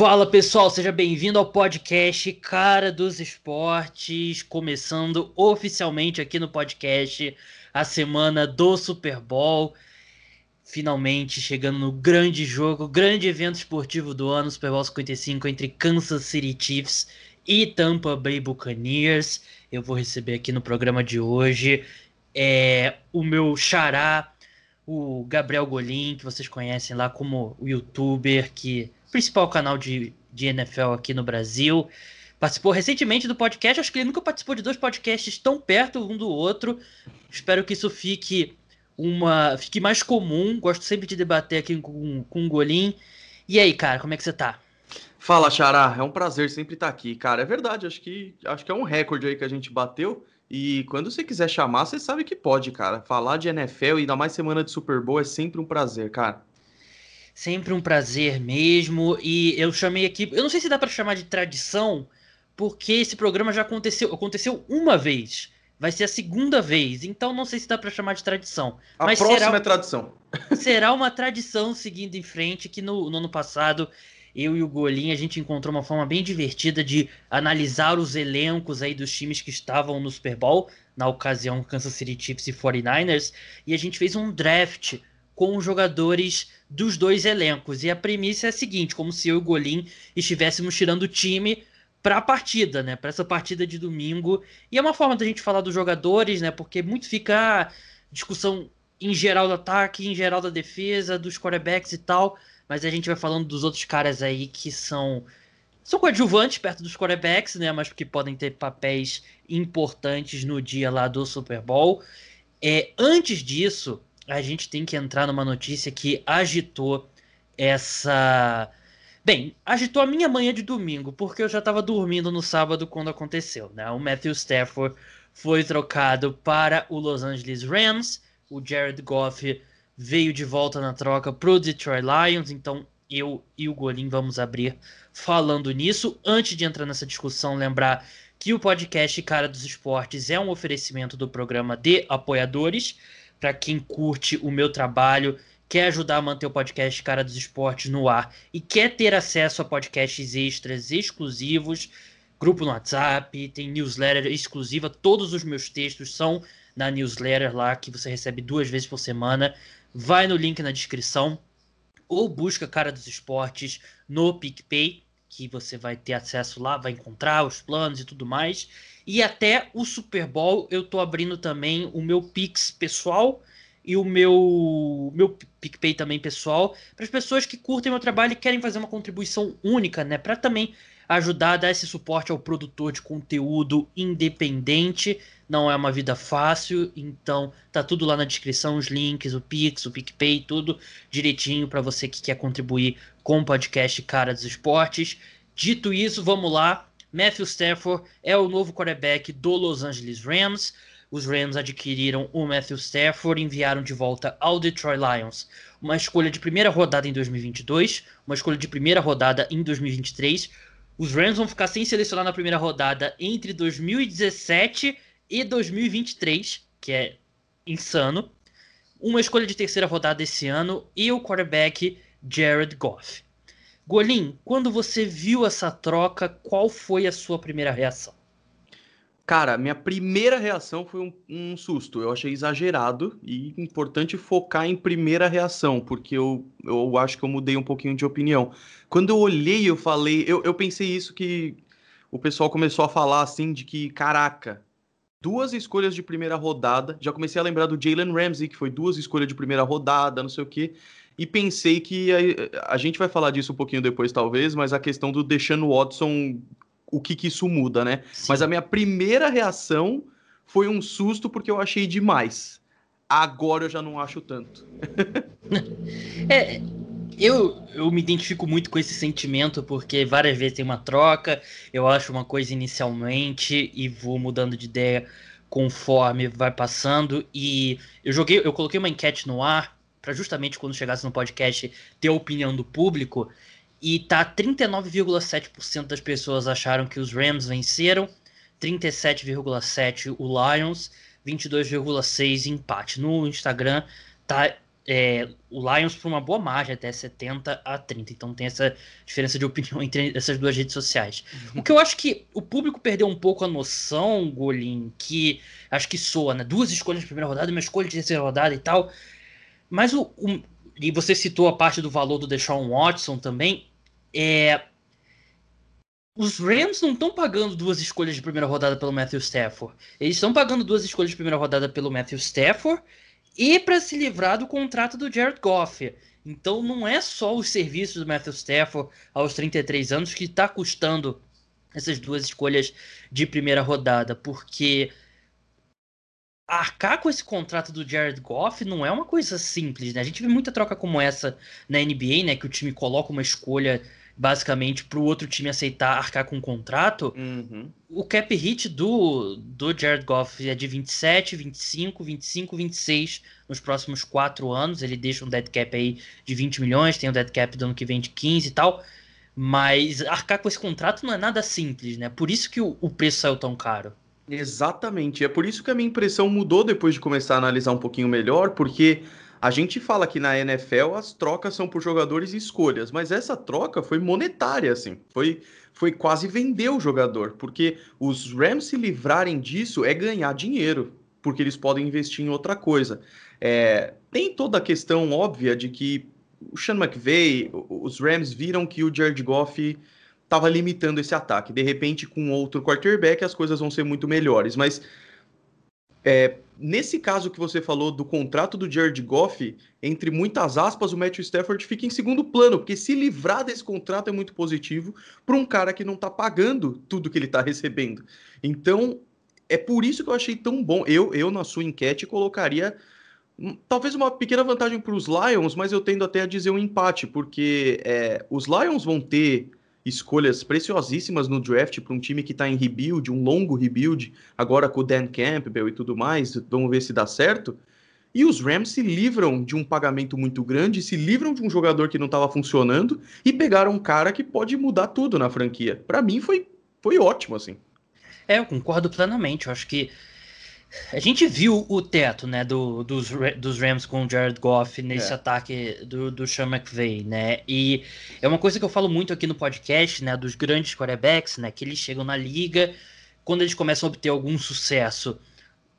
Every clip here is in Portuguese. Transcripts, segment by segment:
Fala pessoal, seja bem-vindo ao podcast Cara dos Esportes, começando oficialmente aqui no podcast a semana do Super Bowl. Finalmente chegando no grande jogo, grande evento esportivo do ano, Super Bowl 55 entre Kansas City Chiefs e Tampa Bay Buccaneers. Eu vou receber aqui no programa de hoje é, o meu xará, o Gabriel Golim, que vocês conhecem lá como o youtuber que principal canal de, de NFL aqui no Brasil. Participou recentemente do podcast, acho que ele nunca participou de dois podcasts tão perto um do outro. Espero que isso fique uma fique mais comum. Gosto sempre de debater aqui com, com o Golim. E aí, cara, como é que você tá? Fala, Xará, é um prazer sempre estar aqui, cara. É verdade, acho que acho que é um recorde aí que a gente bateu. E quando você quiser chamar, você sabe que pode, cara. Falar de NFL e ainda mais semana de Super Bowl é sempre um prazer, cara. Sempre um prazer mesmo. E eu chamei aqui. Eu não sei se dá para chamar de tradição, porque esse programa já aconteceu, aconteceu uma vez. Vai ser a segunda vez, então não sei se dá para chamar de tradição. A mas próxima será, é tradição. Será uma tradição seguindo em frente que no, no ano passado eu e o Golim a gente encontrou uma forma bem divertida de analisar os elencos aí dos times que estavam no Super Bowl, na ocasião Kansas City Chiefs e 49ers, e a gente fez um draft com os jogadores dos dois elencos. E a premissa é a seguinte: como se eu e o Golim estivéssemos tirando o time para a partida, né? Para essa partida de domingo. E é uma forma da gente falar dos jogadores, né? Porque muito fica discussão em geral do ataque, em geral da defesa, dos quarterbacks e tal. Mas a gente vai falando dos outros caras aí que são são coadjuvantes perto dos quarterbacks, né? Mas que podem ter papéis importantes no dia lá do Super Bowl. É, antes disso, a gente tem que entrar numa notícia que agitou essa. Bem, agitou a minha manhã de domingo, porque eu já estava dormindo no sábado quando aconteceu, né? O Matthew Stafford foi trocado para o Los Angeles Rams, o Jared Goff veio de volta na troca para o Detroit Lions, então eu e o Golim vamos abrir falando nisso. Antes de entrar nessa discussão, lembrar que o podcast Cara dos Esportes é um oferecimento do programa de apoiadores para quem curte o meu trabalho, quer ajudar a manter o podcast Cara dos Esportes no ar e quer ter acesso a podcasts extras exclusivos, grupo no WhatsApp, tem newsletter exclusiva, todos os meus textos são na newsletter lá que você recebe duas vezes por semana. Vai no link na descrição ou busca Cara dos Esportes no PicPay, que você vai ter acesso lá, vai encontrar os planos e tudo mais. E até o Super Bowl eu tô abrindo também o meu Pix pessoal e o meu meu PicPay também pessoal para as pessoas que curtem meu trabalho e querem fazer uma contribuição única, né, para também ajudar a dar esse suporte ao produtor de conteúdo independente. Não é uma vida fácil, então tá tudo lá na descrição, os links, o Pix, o PicPay, tudo direitinho para você que quer contribuir com o podcast Cara dos Esportes. Dito isso, vamos lá. Matthew Stafford é o novo quarterback do Los Angeles Rams. Os Rams adquiriram o Matthew Stafford e enviaram de volta ao Detroit Lions uma escolha de primeira rodada em 2022, uma escolha de primeira rodada em 2023. Os Rams vão ficar sem selecionar na primeira rodada entre 2017 e 2023, que é insano. Uma escolha de terceira rodada esse ano e o quarterback Jared Goff. Golim, quando você viu essa troca, qual foi a sua primeira reação? Cara, minha primeira reação foi um, um, susto. Eu achei exagerado e importante focar em primeira reação, porque eu, eu acho que eu mudei um pouquinho de opinião. Quando eu olhei, eu falei, eu, eu pensei isso que o pessoal começou a falar assim de que, caraca, duas escolhas de primeira rodada. Já comecei a lembrar do Jalen Ramsey, que foi duas escolhas de primeira rodada, não sei o quê e pensei que a, a, gente vai falar disso um pouquinho depois, talvez, mas a questão do Deshaun Watson, o que, que isso muda, né? Sim. Mas a minha primeira reação foi um susto porque eu achei demais. Agora eu já não acho tanto. é, eu, eu me identifico muito com esse sentimento porque várias vezes tem uma troca, eu acho uma coisa inicialmente e vou mudando de ideia conforme vai passando. E eu joguei, eu coloquei uma enquete no ar para justamente quando chegasse no podcast ter a opinião do público. E tá 39,7% das pessoas acharam que os Rams venceram, 37,7% o Lions, 22,6% empate. No Instagram tá é, o Lions por uma boa margem, até 70 a 30. Então tem essa diferença de opinião entre essas duas redes sociais. Uhum. O que eu acho que o público perdeu um pouco a noção, Golin, que acho que soa, né? Duas escolhas de primeira rodada, uma escolha de terceira rodada e tal. Mas o, o e você citou a parte do valor do Deshaun Watson também. É, os Rams não estão pagando duas escolhas de primeira rodada pelo Matthew Stafford. Eles estão pagando duas escolhas de primeira rodada pelo Matthew Stafford e para se livrar do contrato do Jared Goff. Então não é só os serviços do Matthew Stafford aos 33 anos que está custando essas duas escolhas de primeira rodada, porque arcar com esse contrato do Jared Goff não é uma coisa simples, né? A gente vê muita troca como essa na NBA, né? Que o time coloca uma escolha basicamente para o outro time aceitar arcar com o contrato, uhum. o cap hit do, do Jared Goff é de 27, 25, 25, 26 nos próximos quatro anos. Ele deixa um dead cap aí de 20 milhões, tem o um dead cap do ano que vem de 15 e tal. Mas arcar com esse contrato não é nada simples, né? Por isso que o, o preço saiu tão caro. Exatamente. É por isso que a minha impressão mudou depois de começar a analisar um pouquinho melhor, porque a gente fala que na NFL as trocas são por jogadores e escolhas, mas essa troca foi monetária, assim. Foi, foi quase vender o jogador, porque os Rams se livrarem disso é ganhar dinheiro, porque eles podem investir em outra coisa. É, tem toda a questão óbvia de que o Sean McVay, os Rams viram que o Jared Goff estava limitando esse ataque. De repente, com outro quarterback, as coisas vão ser muito melhores. Mas é, nesse caso que você falou do contrato do Jared Goff, entre muitas aspas, o Matthew Stafford fica em segundo plano, porque se livrar desse contrato é muito positivo para um cara que não está pagando tudo que ele está recebendo. Então, é por isso que eu achei tão bom. Eu, eu na sua enquete, colocaria hum, talvez uma pequena vantagem para os Lions, mas eu tendo até a dizer um empate, porque é, os Lions vão ter escolhas preciosíssimas no draft para um time que está em rebuild, um longo rebuild, agora com o Dan Campbell e tudo mais, vamos ver se dá certo. E os Rams se livram de um pagamento muito grande, se livram de um jogador que não estava funcionando e pegaram um cara que pode mudar tudo na franquia. Para mim foi, foi ótimo, assim. É, eu concordo plenamente. Eu acho que a gente viu o teto, né, do, dos, dos Rams com o Jared Goff nesse é. ataque do, do Sean McVay, né? E é uma coisa que eu falo muito aqui no podcast, né, dos grandes quarterbacks, né, que eles chegam na liga, quando eles começam a obter algum sucesso,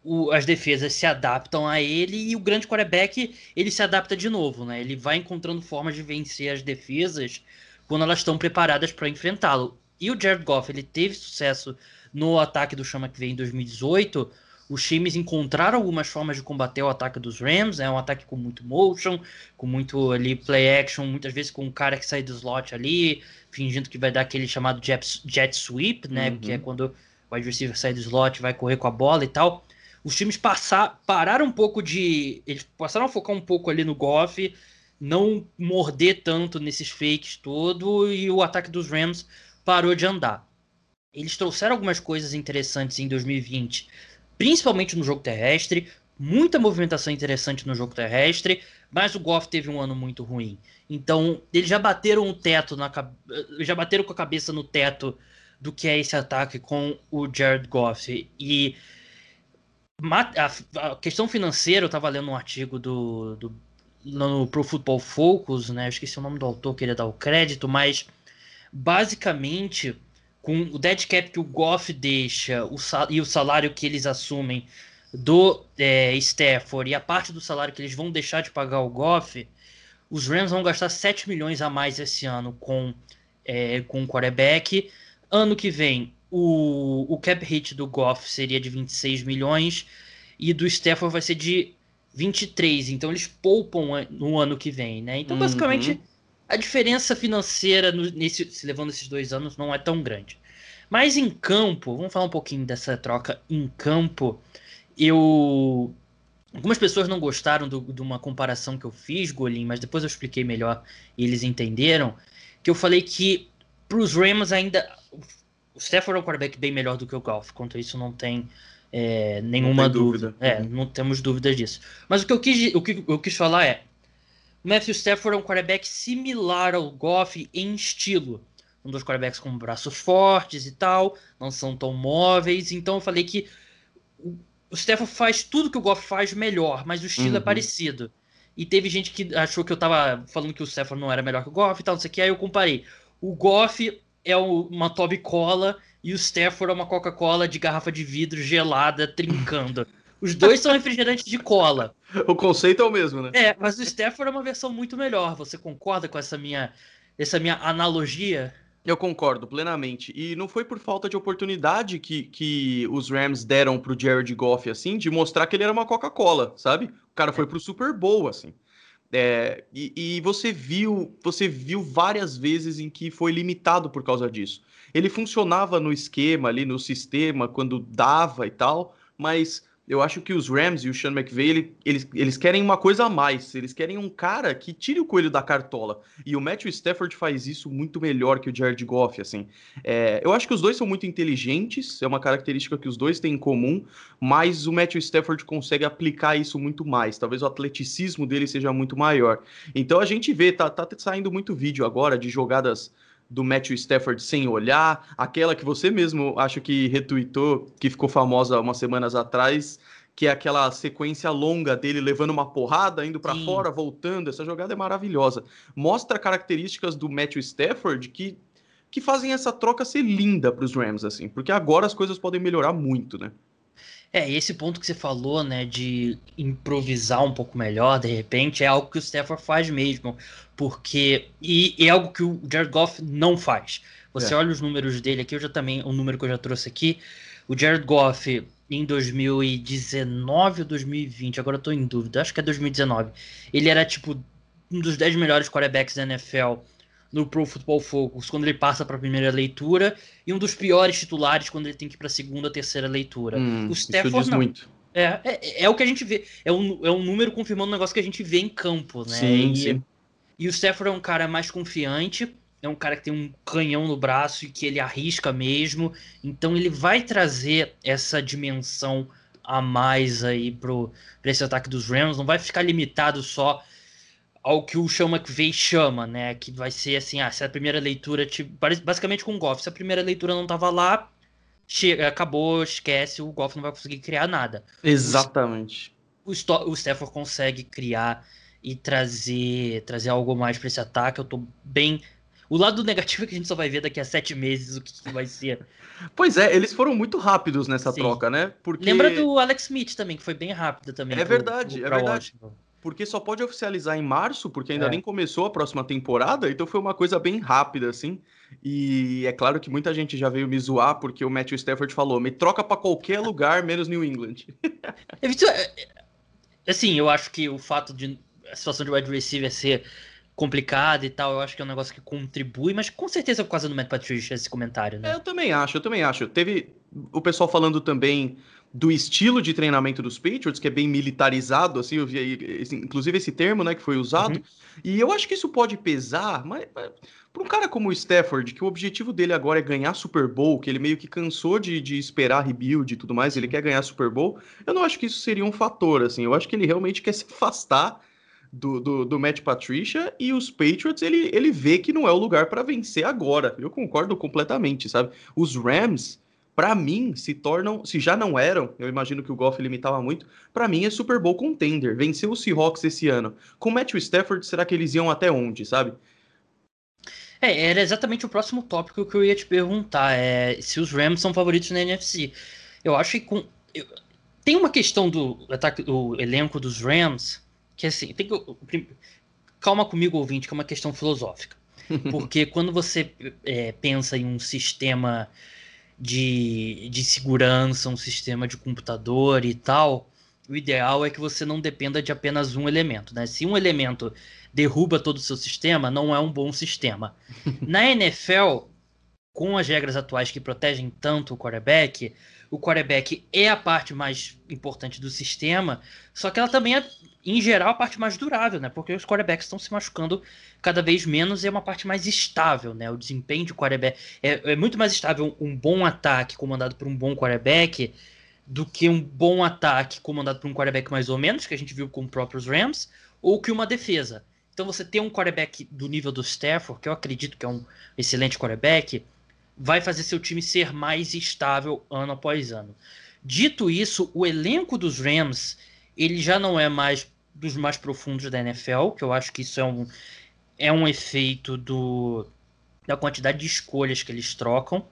o, as defesas se adaptam a ele e o grande quarterback, ele se adapta de novo, né? Ele vai encontrando formas de vencer as defesas quando elas estão preparadas para enfrentá-lo. E o Jared Goff, ele teve sucesso no ataque do Sean McVay em 2018 os times encontraram algumas formas de combater o ataque dos Rams, é um ataque com muito motion, com muito ali play action, muitas vezes com um cara que sai do slot ali, fingindo que vai dar aquele chamado jet, jet sweep, né, uhum. que é quando o receiver sai do slot, vai correr com a bola e tal. Os times passar, pararam um pouco de, eles passaram a focar um pouco ali no Goff, não morder tanto nesses fakes todo e o ataque dos Rams parou de andar. Eles trouxeram algumas coisas interessantes em 2020 principalmente no jogo terrestre, muita movimentação interessante no jogo terrestre, mas o Goff teve um ano muito ruim. Então, eles já bateram o teto na já bateram com a cabeça no teto do que é esse ataque com o Jared Goff e a, questão financeira, eu estava lendo um artigo do, do no Pro Football Focus, né? Eu esqueci o nome do autor, queria dar o crédito, mas basicamente com o dead cap que o Goff deixa o e o salário que eles assumem do é, Stafford e a parte do salário que eles vão deixar de pagar o Goff, os Rams vão gastar 7 milhões a mais esse ano com, é, com o quarterback. Ano que vem, o, o cap hit do Goff seria de 26 milhões e do Stafford vai ser de 23. Então eles poupam no ano que vem, né? Então, uhum. A diferença financeira no, nesse, se levando esses dois anos não é tão grande. Mas em campo, vamos falar um pouquinho dessa troca em campo. Eu. Algumas pessoas não gostaram do, de uma comparação que eu fiz, Golim, mas depois eu expliquei melhor e eles entenderam. Que eu falei que para os Rams ainda. O Stafford é um quarterback bem melhor do que o Golf. Quanto a isso, não tem é, nenhuma não dúvida. dúvida. É, não temos dúvidas disso. Mas o que eu quis, o que eu quis falar é: Matthew Stafford é um quarterback similar ao Goff em estilo. Um dos quarterbacks com braços fortes e tal, não são tão móveis. Então eu falei que o Stafford faz tudo que o Goff faz melhor, mas o estilo é uhum. é parecido. e teve gente que achou que eu tava falando que o Stafford não era melhor que o Goff e tal, não sei o que, aí eu comparei. O Goff é uma Toby Cola e o Stafford é uma Coca-Cola de garrafa de vidro gelada trincando. Os dois são refrigerantes de cola. O conceito é o mesmo, né? É, mas o Stafford é uma versão muito melhor. Você concorda com essa minha, essa minha analogia? Eu concordo plenamente. E não foi por falta de oportunidade que, que os Rams deram pro Jared Goff, assim, de mostrar que ele era uma Coca-Cola, sabe? O cara foi pro Super Bowl, assim. É, e, e, você viu, você viu várias vezes em que foi limitado por causa disso. Ele funcionava no esquema ali, no sistema, quando dava e tal, mas eu acho que os Rams e o Sean McVay, ele, eles, eles querem uma coisa a mais. Eles querem um cara que tire o coelho da cartola. E o Matthew Stafford faz isso muito melhor que o Jared Goff, assim. É, eu acho que os dois são muito inteligentes, é uma característica que os dois têm em comum, mas o Matthew Stafford consegue aplicar isso muito mais. Talvez o atleticismo dele seja muito maior. Então a gente vê, tá, tá saindo muito vídeo agora de jogadas do Matthew Stafford sem olhar, aquela que você mesmo acho que retweetou, que ficou famosa umas semanas atrás, que é aquela sequência longa dele levando uma porrada, indo para fora, voltando. Essa jogada é maravilhosa. Mostra características do Matthew Stafford que, que fazem essa troca ser linda para os Rams, assim, porque agora as coisas podem melhorar muito, né? É, esse ponto que você falou, né, de improvisar um pouco melhor, de repente, é algo que o Stafford faz mesmo, porque e, é algo que o Jared Goff não faz. Você é. olha os números dele aqui, eu já também, o número que eu já trouxe aqui, o Jared Goff em 2019 ou 2020, agora eu tô em dúvida, acho que é 2019. Ele era tipo um dos 10 melhores quarterbacks da NFL no Pro Football Focus quando ele passa para a primeira leitura e um dos piores titulares quando ele tem que ir para a segunda ou terceira leitura. Hum, o Stafford não. Muito. É, é, é, o que a gente vê. É um, é um número confirmando um negócio que a gente vê em campo, né? Sim, e, sim. e o Stafford é um cara mais confiante, é um cara que tem um canhão no braço e que ele arrisca mesmo. Então ele vai trazer essa dimensão a mais aí pro, pra esse ataque dos Rams. Não vai ficar limitado só ao que o Sean McVay chama, né? Que vai ser assim, ah, se a primeira leitura, tipo, basicamente com o Goff, se a primeira leitura não tava lá, chega, acabou, esquece, o Goff não vai conseguir criar nada. Exatamente. O, o, o Stafford consegue criar e trazer, trazer algo mais para esse ataque. Eu tô bem. O lado negativo é que a gente só vai ver daqui a sete meses o que, que vai ser. Pois é, eles foram muito rápidos nessa Sim. troca, né? Porque... Lembra do Alex Smith também, que foi bem rápido também. É pro, verdade, pro, é verdade. Washington porque só pode oficializar em março, porque ainda é. nem começou a próxima temporada, então foi uma coisa bem rápida, assim. E é claro que muita gente já veio me zoar, porque o Matthew Stafford falou: me troca para qualquer lugar, menos New England. É, é, assim, eu acho que o fato de a situação de wide receiver ser complicada e tal, eu acho que é um negócio que contribui, mas com certeza é por causa do Matt Patricia esse comentário, né? É, eu também acho, eu também acho. Teve o pessoal falando também do estilo de treinamento dos Patriots, que é bem militarizado, assim, eu vi aí, inclusive esse termo, né, que foi usado, uhum. e eu acho que isso pode pesar, mas, mas para um cara como o Stafford, que o objetivo dele agora é ganhar Super Bowl, que ele meio que cansou de, de esperar rebuild e tudo mais, ele quer ganhar Super Bowl, eu não acho que isso seria um fator, assim, eu acho que ele realmente quer se afastar do, do, do Matt Patricia e os Patriots, ele, ele vê que não é o lugar para vencer agora, eu concordo completamente, sabe? Os Rams para mim, se tornam, se já não eram, eu imagino que o Goff limitava muito, para mim é Super Bowl contender. Venceu o Seahawks esse ano. Com Matthew Stafford, será que eles iam até onde, sabe? É, era exatamente o próximo tópico que eu ia te perguntar, é se os Rams são favoritos na NFC. Eu acho que com eu, tem uma questão do ataque do elenco dos Rams que assim, tem que calma comigo ouvinte, que é uma questão filosófica. Porque quando você é, pensa em um sistema de, de segurança, um sistema de computador e tal, o ideal é que você não dependa de apenas um elemento. Né? Se um elemento derruba todo o seu sistema, não é um bom sistema. Na NFL, com as regras atuais que protegem tanto o quarterback, o quarterback é a parte mais importante do sistema, só que ela também é, em geral, a parte mais durável, né? Porque os quarterbacks estão se machucando cada vez menos e é uma parte mais estável, né? O desempenho de quarterback é, é muito mais estável um bom ataque comandado por um bom quarterback do que um bom ataque comandado por um quarterback mais ou menos, que a gente viu com os próprios Rams, ou que uma defesa. Então você ter um quarterback do nível do Stafford, que eu acredito que é um excelente quarterback, vai fazer seu time ser mais estável ano após ano. Dito isso, o elenco dos Rams ele já não é mais dos mais profundos da NFL, que eu acho que isso é um, é um efeito do, da quantidade de escolhas que eles trocam.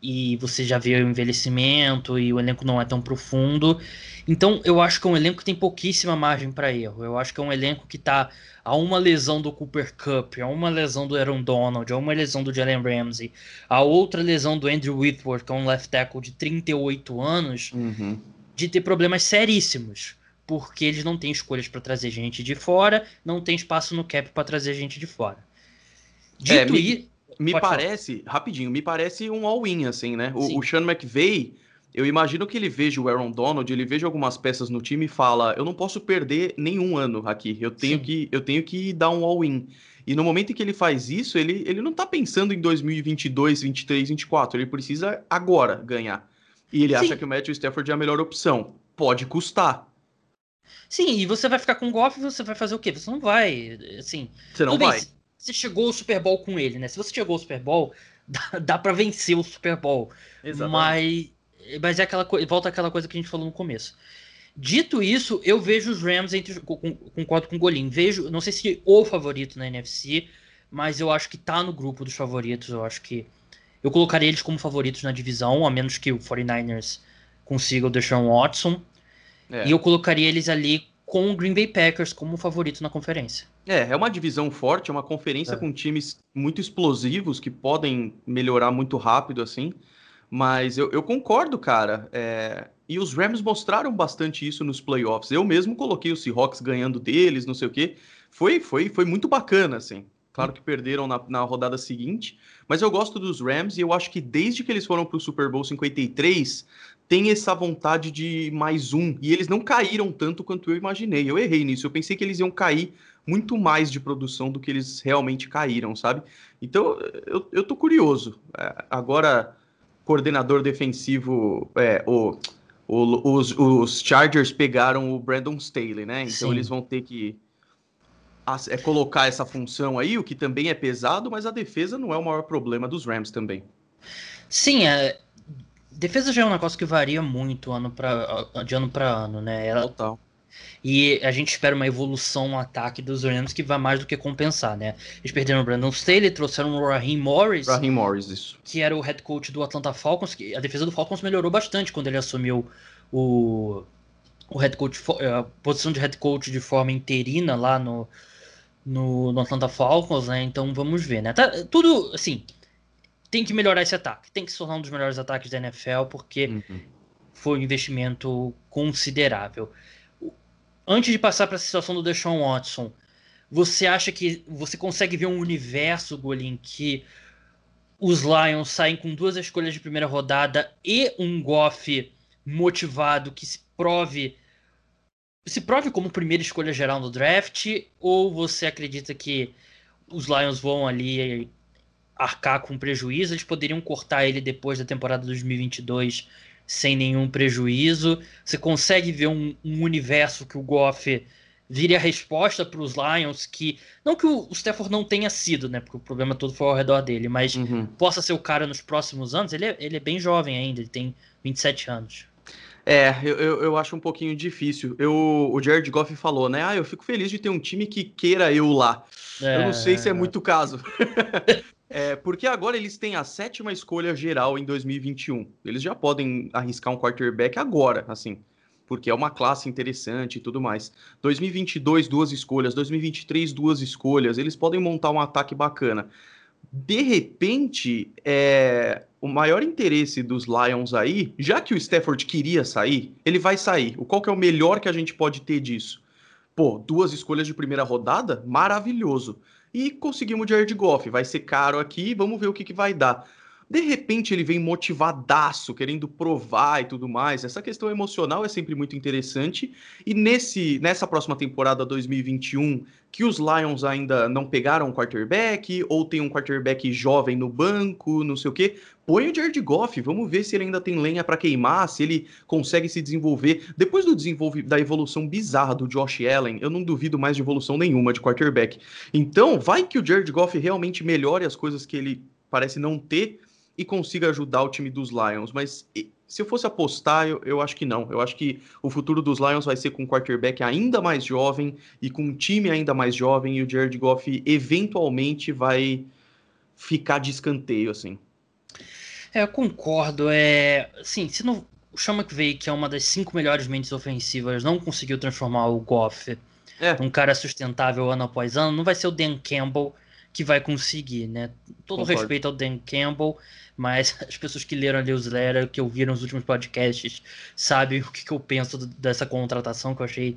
E você já vê o envelhecimento e o elenco não é tão profundo. Então eu acho que é um elenco que tem pouquíssima margem para erro. Eu acho que é um elenco que está a uma lesão do Cooper Cup, a uma lesão do Aaron Donald, a uma lesão do Jalen Ramsey, a outra lesão do Andrew Whitworth, que é um left tackle de 38 anos, uhum. de ter problemas seríssimos porque eles não têm escolhas para trazer gente de fora, não tem espaço no cap para trazer gente de fora. Dito é, me, me parece, falar. rapidinho, me parece um all-in, assim, né? O, o Sean McVay, eu imagino que ele veja o Aaron Donald, ele veja algumas peças no time e fala: eu não posso perder nenhum ano aqui, eu tenho, que, eu tenho que dar um all-in. E no momento em que ele faz isso, ele, ele não tá pensando em 2022, 23, 24, ele precisa agora ganhar. E ele Sim. acha que o Matthew Stafford é a melhor opção. Pode custar, Sim, e você vai ficar com o Goff e você vai fazer o quê? Você não vai, assim... Você não vai. Bem, você chegou ao Super Bowl com ele, né? Se você chegou ao Super Bowl, dá, dá para vencer o Super Bowl. Exatamente. Mas, mas é aquela coisa, volta àquela coisa que a gente falou no começo. Dito isso, eu vejo os Rams entre concordo com o Golim. Vejo, não sei se o favorito na NFC, mas eu acho que tá no grupo dos favoritos. Eu acho que eu colocaria eles como favoritos na divisão, a menos que o 49ers consiga o Deshaun Watson. É. E eu colocaria eles ali com o Green Bay Packers como favorito na conferência. É, é uma divisão forte, é uma conferência é. com times muito explosivos que podem melhorar muito rápido assim. Mas eu, eu concordo, cara. É... E os Rams mostraram bastante isso nos playoffs. Eu mesmo coloquei os Seahawks ganhando deles, não sei o quê. Foi, foi, foi muito bacana, assim. Claro que perderam na, na rodada seguinte, mas eu gosto dos Rams e eu acho que desde que eles foram para o Super Bowl 53, tem essa vontade de mais um. E eles não caíram tanto quanto eu imaginei. Eu errei nisso. Eu pensei que eles iam cair muito mais de produção do que eles realmente caíram, sabe? Então eu, eu tô curioso. É, agora, coordenador defensivo, é, o, o, os, os Chargers pegaram o Brandon Staley, né? Então Sim. eles vão ter que é colocar essa função aí, o que também é pesado, mas a defesa não é o maior problema dos Rams também. Sim, é, defesa já é um negócio que varia muito ano pra, de ano para ano, né? Ela, Total. E a gente espera uma evolução no ataque dos Rams que vai mais do que compensar, né? Eles perderam o Brandon Staley, trouxeram o Raheem Morris. Raheem Morris, isso. Que era o head coach do Atlanta Falcons. Que a defesa do Falcons melhorou bastante quando ele assumiu o, o head coach, a posição de head coach de forma interina lá no, no, no Atlanta Falcons, né? Então vamos ver, né? Tá, tudo, assim, tem que melhorar esse ataque. Tem que se tornar um dos melhores ataques da NFL, porque uhum. foi um investimento considerável. Antes de passar para a situação do Deshaun Watson, você acha que você consegue ver um universo, Golin, que os Lions saem com duas escolhas de primeira rodada e um Goff motivado que se prove se prove como primeira escolha geral no draft ou você acredita que os Lions vão ali arcar com prejuízo, eles poderiam cortar ele depois da temporada 2022 sem nenhum prejuízo. Você consegue ver um, um universo que o Goff vire a resposta para os Lions, que não que o Stafford não tenha sido, né? Porque o problema todo foi ao redor dele, mas uhum. possa ser o cara nos próximos anos. Ele é, ele é bem jovem ainda, ele tem 27 anos. É, eu, eu, eu, acho um pouquinho difícil. Eu, o Jared Goff falou, né? Ah, eu fico feliz de ter um time que queira eu lá. É... Eu não sei se é muito o caso. É, porque agora eles têm a sétima escolha geral em 2021. Eles já podem arriscar um quarterback agora, assim, porque é uma classe interessante e tudo mais. 2022, duas escolhas. 2023, duas escolhas. Eles podem montar um ataque bacana. De repente, é, o maior interesse dos Lions aí, já que o Stafford queria sair, ele vai sair. O qual que é o melhor que a gente pode ter disso? Pô, duas escolhas de primeira rodada? Maravilhoso e conseguimos o Jared Goff. Vai ser caro aqui, vamos ver o que, que vai dar. De repente ele vem motivadaço, querendo provar e tudo mais. Essa questão emocional é sempre muito interessante. E nesse nessa próxima temporada 2021, que os Lions ainda não pegaram um quarterback, ou tem um quarterback jovem no banco, não sei o quê, põe o Jared Goff, vamos ver se ele ainda tem lenha para queimar, se ele consegue se desenvolver. Depois do desenvolve da evolução bizarra do Josh Allen, eu não duvido mais de evolução nenhuma de quarterback. Então, vai que o Jared Goff realmente melhore as coisas que ele parece não ter e consiga ajudar o time dos Lions. Mas se eu fosse apostar, eu, eu acho que não. Eu acho que o futuro dos Lions vai ser com um quarterback ainda mais jovem e com um time ainda mais jovem e o Jared Goff eventualmente vai ficar de escanteio, assim. É, eu concordo. É, sim, se não, o Sean McVay, que é uma das cinco melhores mentes ofensivas, não conseguiu transformar o Goff é. num cara sustentável ano após ano, não vai ser o Dan Campbell que vai conseguir, né? Todo Concordo. respeito ao Dan Campbell, mas as pessoas que leram ali os letters, que ouviram os últimos podcasts, sabem o que, que eu penso dessa contratação que eu achei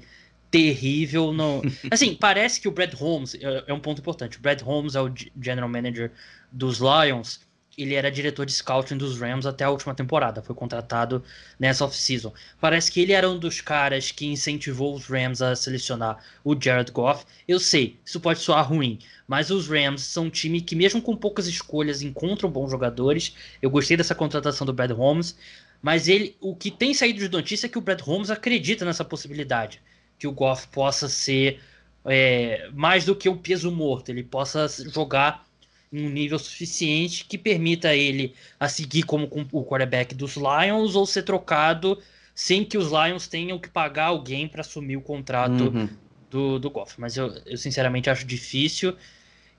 terrível. No... Assim, parece que o Brad Holmes é, é um ponto importante. O Brad Holmes é o general manager dos Lions. Ele era diretor de scouting dos Rams até a última temporada. Foi contratado nessa off-season. Parece que ele era um dos caras que incentivou os Rams a selecionar o Jared Goff. Eu sei, isso pode soar ruim, mas os Rams são um time que, mesmo com poucas escolhas, encontram bons jogadores. Eu gostei dessa contratação do Brad Holmes, mas ele, o que tem saído de notícia é que o Brad Holmes acredita nessa possibilidade, que o Goff possa ser é, mais do que um peso morto, ele possa jogar um nível suficiente que permita ele a seguir como o quarterback dos Lions ou ser trocado sem que os Lions tenham que pagar alguém para assumir o contrato uhum. do, do Goff. Mas eu, eu sinceramente acho difícil.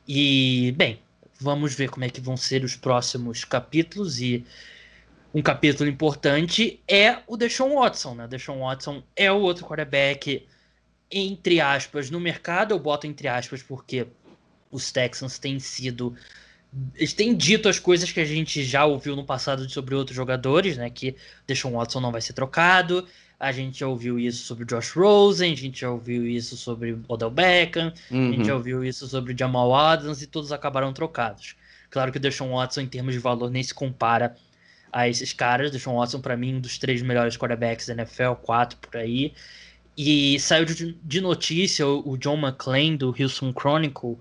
E, bem, vamos ver como é que vão ser os próximos capítulos. E um capítulo importante é o Deshaun Watson, né? Deshaun Watson é o outro quarterback, entre aspas, no mercado. Eu boto entre aspas porque os Texans têm sido. Eles têm dito as coisas que a gente já ouviu no passado sobre outros jogadores, né? Que Deshaun Watson não vai ser trocado, a gente já ouviu isso sobre Josh Rosen, a gente já ouviu isso sobre Odell Beckham, uhum. a gente já uhum. ouviu isso sobre Jamal Adams e todos acabaram trocados. Claro que o Deshaun Watson, em termos de valor, nem se compara a esses caras. Deshaun Watson, para mim, um dos três melhores quarterbacks da NFL, quatro por aí. E saiu de, notícia o, o John McClain, do Houston Chronicle,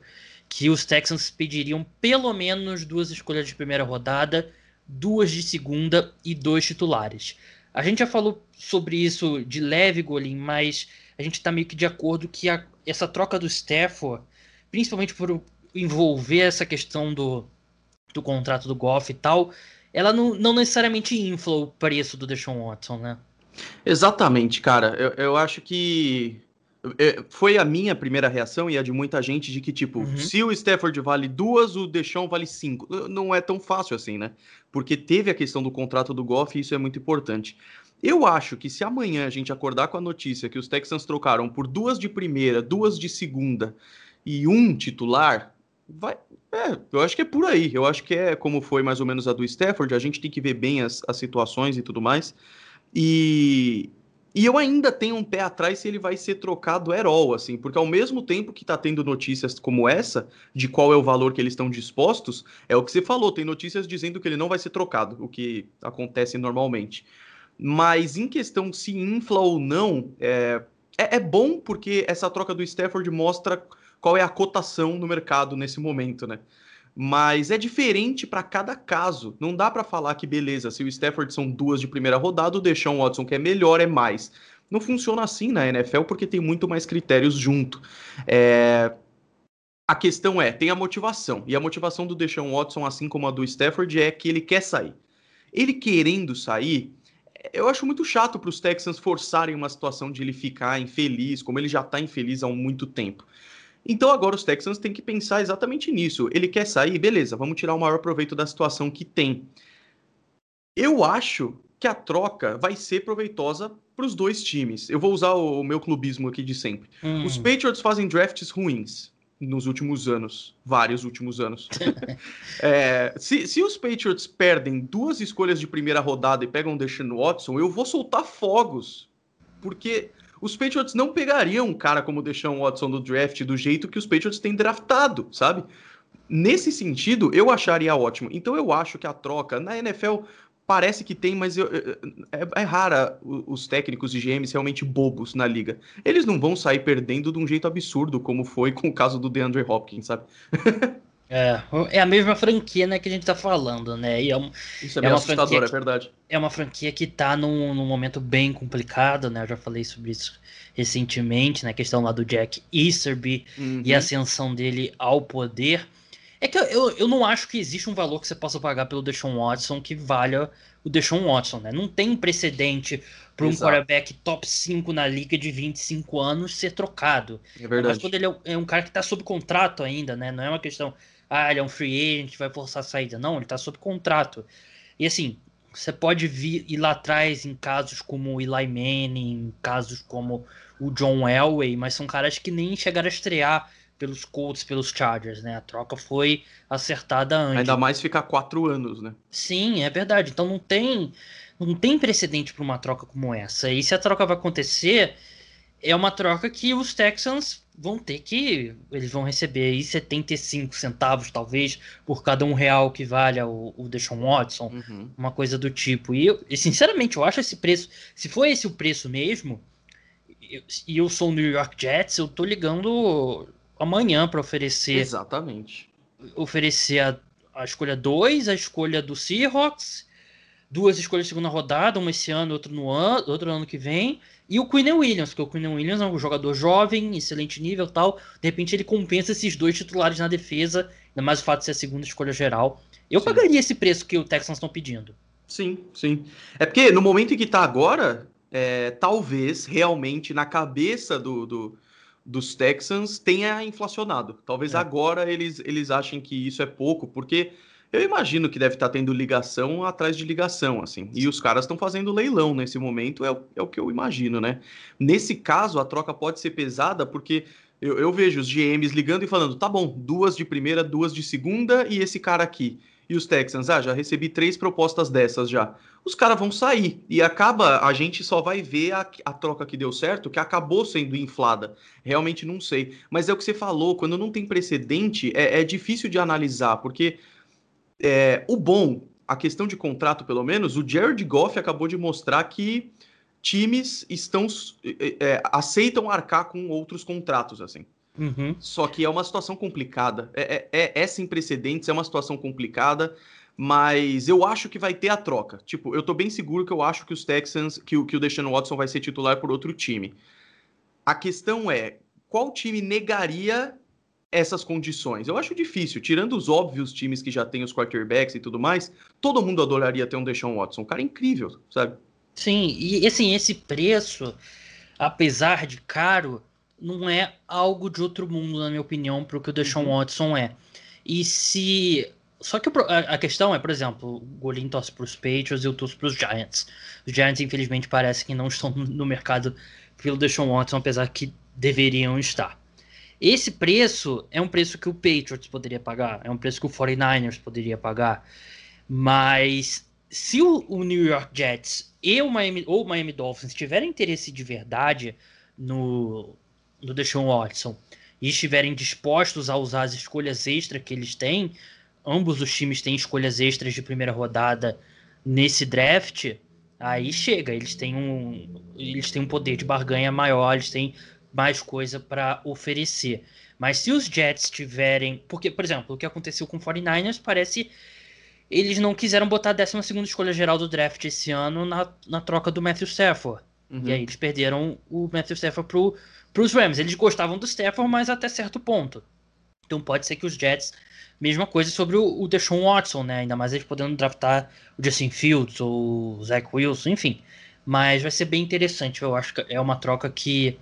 que os Texans pediriam pelo menos duas escolhas de primeira rodada, duas de segunda e dois titulares. A gente já falou sobre isso de leve, Golin, mas a gente está meio que de acordo que a, essa troca do Stafford, principalmente por envolver essa questão do, do contrato do Goff e tal, ela não, não necessariamente infla o preço do Deshaun Watson, né? Exatamente, cara. Eu, eu acho que foi a minha primeira reação e a de muita gente de que, tipo, uhum. se o Stafford vale duas, o Deshaun vale cinco. Não é tão fácil assim, né? Porque teve a questão do contrato do Goff e isso é muito importante. Eu acho que se amanhã a gente acordar com a notícia que os Texans trocaram por duas de primeira, duas de segunda e um titular, vai. É, eu acho que é por aí. Eu acho que é como foi mais ou menos a do Stafford. A gente tem que ver bem as, as situações e tudo mais. E, e eu ainda tenho um pé atrás se ele vai ser trocado all, assim, porque ao mesmo tempo que tá tendo notícias como essa, de qual é o valor que eles estão dispostos, é o que você falou, tem notícias dizendo que ele não vai ser trocado, o que acontece normalmente. Mas em questão se infla ou não, é, é, é bom porque essa troca do Stafford mostra qual é a cotação no mercado nesse momento, né? Mas é diferente para cada caso. Não dá para falar que, beleza, se o Stafford são duas de primeira rodada, o Deshaun Watson, que é melhor, é mais. Não funciona assim na NFL porque tem muito mais critérios junto. É... A questão é, tem a motivação. E a motivação do Deshaun Watson, assim como a do Stafford, é que ele quer sair. Ele querendo sair, eu acho muito chato para os Texans forçarem uma situação de ele ficar infeliz, como ele já está infeliz há muito tempo. Então agora os Texans têm que pensar exatamente nisso. Ele quer sair, beleza, vamos tirar o maior proveito da situação que tem. Eu acho que a troca vai ser proveitosa para os dois times. Eu vou usar o, meu clubismo aqui de sempre. Hum. Os Patriots fazem drafts ruins nos últimos anos, vários últimos anos. é, se, se, os Patriots perdem duas escolhas de primeira rodada e pegam o Deshaun Watson, eu vou soltar fogos, porque os Patriots não pegariam um cara como o Deshaun Watson do draft do jeito que os Patriots têm draftado, sabe? Nesse sentido, eu acharia ótimo. Então eu acho que a troca na NFL parece que tem, mas eu, é, é, rara os técnicos e GMs realmente bobos na liga. Eles não vão sair perdendo de um jeito absurdo, como foi com o caso do DeAndre Hopkins, sabe? É, é a mesma franquia né, que a gente tá falando, né? E é, um, Isso é, é uma assustador, é verdade. É uma franquia que tá num, num momento bem complicado, né? Eu já falei sobre isso recentemente, né? A questão lá do Jack Easterby uhum. e a ascensão dele ao poder. É que eu, eu não acho que existe um valor que você possa pagar pelo Deshaun Watson que valha o Deshaun Watson, né? Não tem precedente para um quarterback top 5 na liga de 25 anos ser trocado. É verdade. Mas quando ele é, é um cara que está sob contrato ainda, né? Não é uma questão, ah, ele é um free agent, vai forçar a saída. Não, ele está sob contrato. E assim, você pode vir, ir lá atrás em casos como o Eli Manning, em casos como o John Elway, mas são caras que nem chegaram a estrear pelos Colts, pelos Chargers, né? A troca foi acertada antes. Ainda mais ficar quatro anos, né? Sim, é verdade. Então não tem, não tem precedente para uma troca como essa. E se a troca vai acontecer, é uma troca que os Texans vão ter que. Eles vão receber aí 75 centavos, talvez, por cada um real que valha o, o Deshaun Watson. Uhum. Uma coisa do tipo. E, eu, e, sinceramente, eu acho esse preço. Se for esse o preço mesmo, e eu, eu sou o New York Jets, eu tô ligando amanhã para oferecer. Exatamente. Oferecer a, a escolha 2, a escolha do Seahawks, duas escolhas de segunda rodada, uma esse ano, outra no ano, outro ano que vem, e o Quinn Williams, que o Quinn Williams é um jogador jovem, excelente nível tal. De repente ele compensa esses dois titulares na defesa, ainda mais o fato de ser a segunda escolha geral. Eu sim. pagaria esse preço que o Texans estão pedindo. Sim, sim. É porque no momento em que tá agora, é, talvez realmente na cabeça do, do dos Texans tenha inflacionado. Talvez é. agora eles, eles achem que isso é pouco, porque eu imagino que deve estar tendo ligação atrás de ligação, assim. E os caras estão fazendo leilão nesse momento, é o, é o que eu imagino, né? Nesse caso, a troca pode ser pesada, porque eu, eu vejo os GMs ligando e falando: tá bom, duas de primeira, duas de segunda e esse cara aqui. E os Texans, ah, já recebi três propostas dessas já. Os caras vão sair e acaba, a gente só vai ver a, a, troca que deu certo, que acabou sendo inflada. Realmente não sei. Mas é o que você falou, quando não tem precedente, é, é difícil de analisar, porque é, o bom, a questão de contrato, pelo menos, o Jared Goff acabou de mostrar que times estão é, é aceitam arcar com outros contratos, assim. Uhum. Só que é uma situação complicada. É, é, é, é sem precedentes, é uma situação complicada, mas eu acho que vai ter a troca. Tipo, eu tô bem seguro que eu acho que os Texans, que, o, que o Deshaun Watson vai ser titular por outro time. A questão é, qual time negaria essas condições? Eu acho difícil, tirando os óbvios times que já têm os quarterbacks e tudo mais, todo mundo adoraria ter um Deshaun Watson. Um cara incrível, sabe? Sim, e assim, esse preço, apesar de caro, não é algo de outro mundo, na minha opinião, para o que o Deshaun uhum. Watson é. E se. Só que a, questão é, por exemplo, o Golin torce para os Patriots e eu torço para os Giants. Os Giants, infelizmente, parece que não estão no mercado pelo Deshaun Watson, apesar que deveriam estar. Esse preço é um preço que o Patriots poderia pagar, é um preço que o 49ers poderia pagar. Mas se o, o New York Jets e o Miami, ou o Miami Dolphins tiverem interesse de verdade no, do Deshaun Watson e estiverem dispostos a usar as escolhas extras que eles têm, ambos os times têm escolhas extras de primeira rodada nesse draft, aí chega, eles têm um eles têm um poder de barganha maior, eles têm mais coisa para oferecer. Mas se os Jets tiverem, porque por exemplo, o que aconteceu com o 49ers parece eles não quiseram botar a 12 segunda escolha geral do draft esse ano na, na troca do Matthew Stafford. Uhum. E aí eles perderam o Matthew Stafford pro para os Rams. Eles gostavam do Stafford, mas até certo ponto. Então pode ser que os Jets, mesma coisa sobre o, o Deshaun Watson, né? Ainda mais eles podendo draftar o Justin Fields ou o Zach Wilson, enfim. Mas vai ser bem interessante. Eu acho que é uma troca que.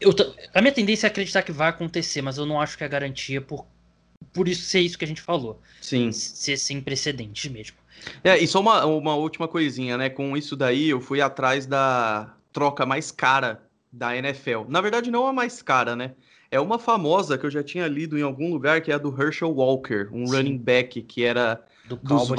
Eu, a minha tendência é acreditar que vai acontecer, mas eu não acho que é garantia por, por isso ser isso que a gente falou. Sim. Ser sem precedentes mesmo. É, e só uma, uma última coisinha, né? Com isso daí, eu fui atrás da troca mais cara da NFL. Na verdade, não a mais cara, né? É uma famosa que eu já tinha lido em algum lugar, que é a do Herschel Do um Sim. running back que era do dos, né?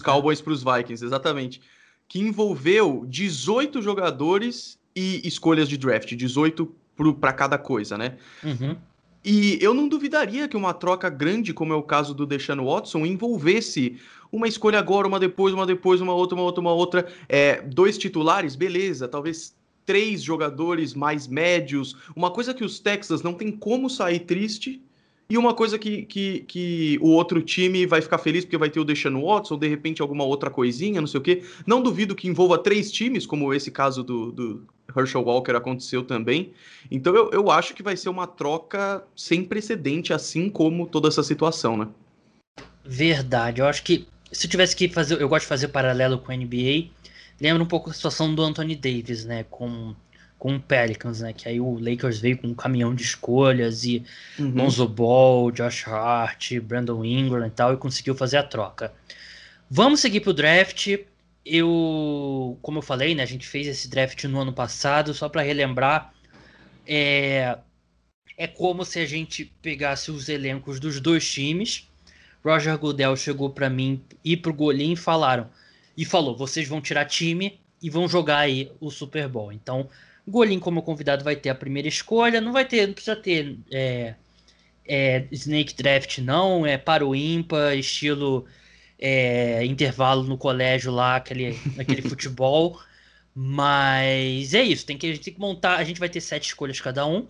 Cowboys para os Vikings, exatamente. Que envolveu 18 jogadores e escolhas de draft, 18 para cada coisa, né? Uhum. E eu não duvidaria que uma troca grande, como é o caso do Deshaun Watson, envolvesse uma escolha agora, uma depois, uma depois, uma outra, uma outra, uma outra. É, dois titulares, beleza, talvez três jogadores mais médios, uma coisa que os Texas não tem como sair triste, e uma coisa que, que, que o outro time vai ficar feliz porque vai ter o Deixando Watson, ou de repente alguma outra coisinha, não sei o quê. Não duvido que envolva três times, como esse caso do, do Herschel Walker aconteceu também. Então eu, eu acho que vai ser uma troca sem precedente, assim como toda essa situação, né? Verdade. Eu acho que se eu tivesse que fazer. Eu gosto de fazer paralelo com a NBA. Lembra um pouco a situação do Anthony Davis, né? Com, com o Pelicans, né? Que aí o Lakers veio com um caminhão de escolhas e uhum. Lonzo Ball, Josh Hart, Brandon Ingram e tal, e conseguiu fazer a troca. Vamos seguir pro draft. Eu, como eu falei, né? A gente fez esse draft no ano passado, só para relembrar. É, é como se a gente pegasse os elencos dos dois times Roger Goodell chegou para mim e pro Golim e falaram e falou: vocês vão tirar time e vão jogar aí o Super Bowl. Então, Golim como convidado vai ter a primeira escolha, não vai ter, não precisa ter é, é, Snake Draft não, é para o ímpar, estilo é, intervalo no colégio lá, aquele, aquele futebol. Mas é isso, tem que, a gente tem que montar, a gente vai ter sete escolhas cada um.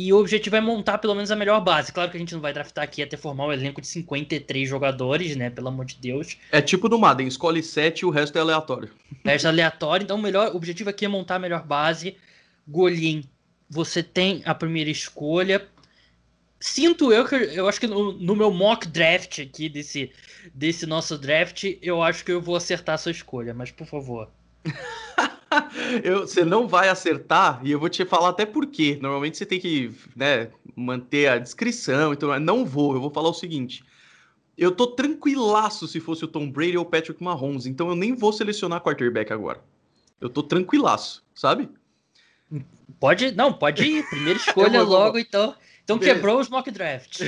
E o objetivo é montar pelo menos a melhor base. Claro que a gente não vai draftar aqui até formar um elenco de 53 jogadores, né? Pelo amor de Deus. É tipo do Madden, escolhe 7 e o resto é aleatório. O resto é aleatório, então o melhor o objetivo aqui é montar a melhor base. Golim, você tem a primeira escolha. Sinto eu que eu acho que no, no meu mock draft aqui desse, desse nosso draft, eu acho que eu vou acertar a sua escolha, mas por favor. eu, você não vai acertar, e eu vou te falar até por quê. Normalmente você tem que né, manter a descrição, então não vou. Eu vou falar o seguinte: eu tô tranquilaço se fosse o Tom Brady ou o Patrick Mahomes, então eu nem vou selecionar quarterback agora. Eu tô tranquilaço, sabe? Pode, não, pode ir. Primeira escolha logo, então. Então quebrou os mock draft.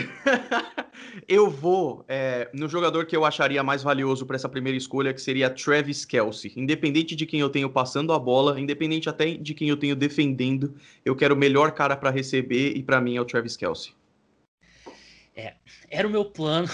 eu vou é, no jogador que eu acharia mais valioso para essa primeira escolha, que seria Travis Kelsey. Independente de quem eu tenho passando a bola, independente até de quem eu tenho defendendo, eu quero o melhor cara para receber e para mim é o Travis Kelsey. É, era o meu plano.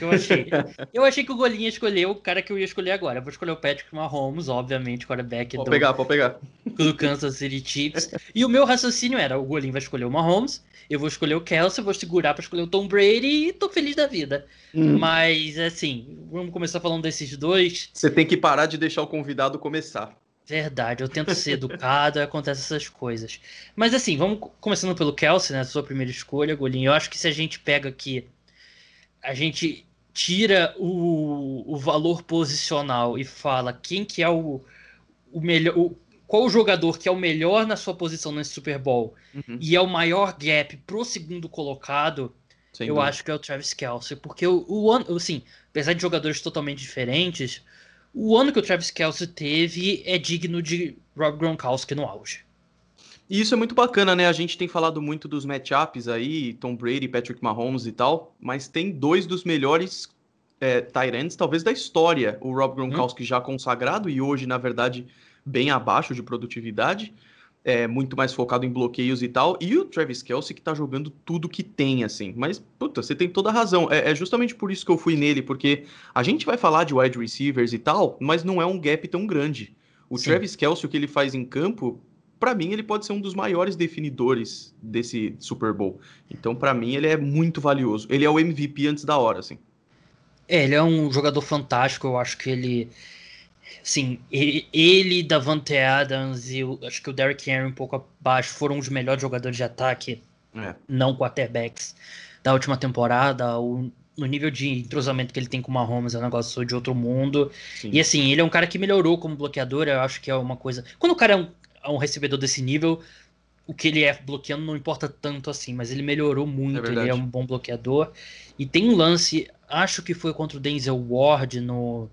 Eu achei. eu achei que o Golinha escolheu o cara que eu ia escolher agora. Eu vou escolher o Patrick Mahomes, obviamente, quarterback pode do, pegar, pode pegar. do Kansas City Chiefs. E o meu raciocínio era: o Golinha vai escolher o Mahomes, eu vou escolher o Kelsey, vou segurar para escolher o Tom Brady e tô feliz da vida. Hum. Mas, assim, vamos começar falando desses dois. Você tem que parar de deixar o convidado começar. Verdade, eu tento ser educado e acontecem essas coisas. Mas assim, vamos começando pelo Kelsey, né? Sua primeira escolha, Golinho. Eu acho que se a gente pega aqui a gente tira o, o valor posicional e fala quem que é o, o melhor. O, qual o jogador que é o melhor na sua posição nesse Super Bowl uhum. e é o maior gap pro segundo colocado, Sem eu dúvida. acho que é o Travis Kelsey. Porque o, o ano, assim, apesar de jogadores totalmente diferentes, o ano que o Travis Kelsey teve é digno de Rob Gronkowski no auge. E isso é muito bacana, né? A gente tem falado muito dos matchups aí, Tom Brady, Patrick Mahomes e tal, mas tem dois dos melhores é, Tyrants, talvez da história. O Rob Gronkowski hum. já consagrado e hoje, na verdade, bem abaixo de produtividade, é, muito mais focado em bloqueios e tal. E o Travis Kelsey que tá jogando tudo que tem, assim. Mas, puta, você tem toda a razão. É, é justamente por isso que eu fui nele, porque a gente vai falar de wide receivers e tal, mas não é um gap tão grande. O Sim. Travis Kelsey, o que ele faz em campo, para mim ele pode ser um dos maiores definidores desse Super Bowl. Então, para mim ele é muito valioso. Ele é o MVP antes da hora, assim. É, ele é um jogador fantástico. Eu acho que ele, sim, ele, ele Davante Adams e o, acho que o Derrick Henry um pouco abaixo foram os melhores jogadores de ataque, é. não quarterbacks da última temporada. O, no nível de entrosamento que ele tem com o Mahomes é um negócio de outro mundo. Sim. E assim, ele é um cara que melhorou como bloqueador. Eu acho que é uma coisa. Quando o cara é um a um recebedor desse nível, o que ele é bloqueando não importa tanto assim, mas ele melhorou muito, é ele é um bom bloqueador. E tem um lance, acho que foi contra o Denzel Ward no,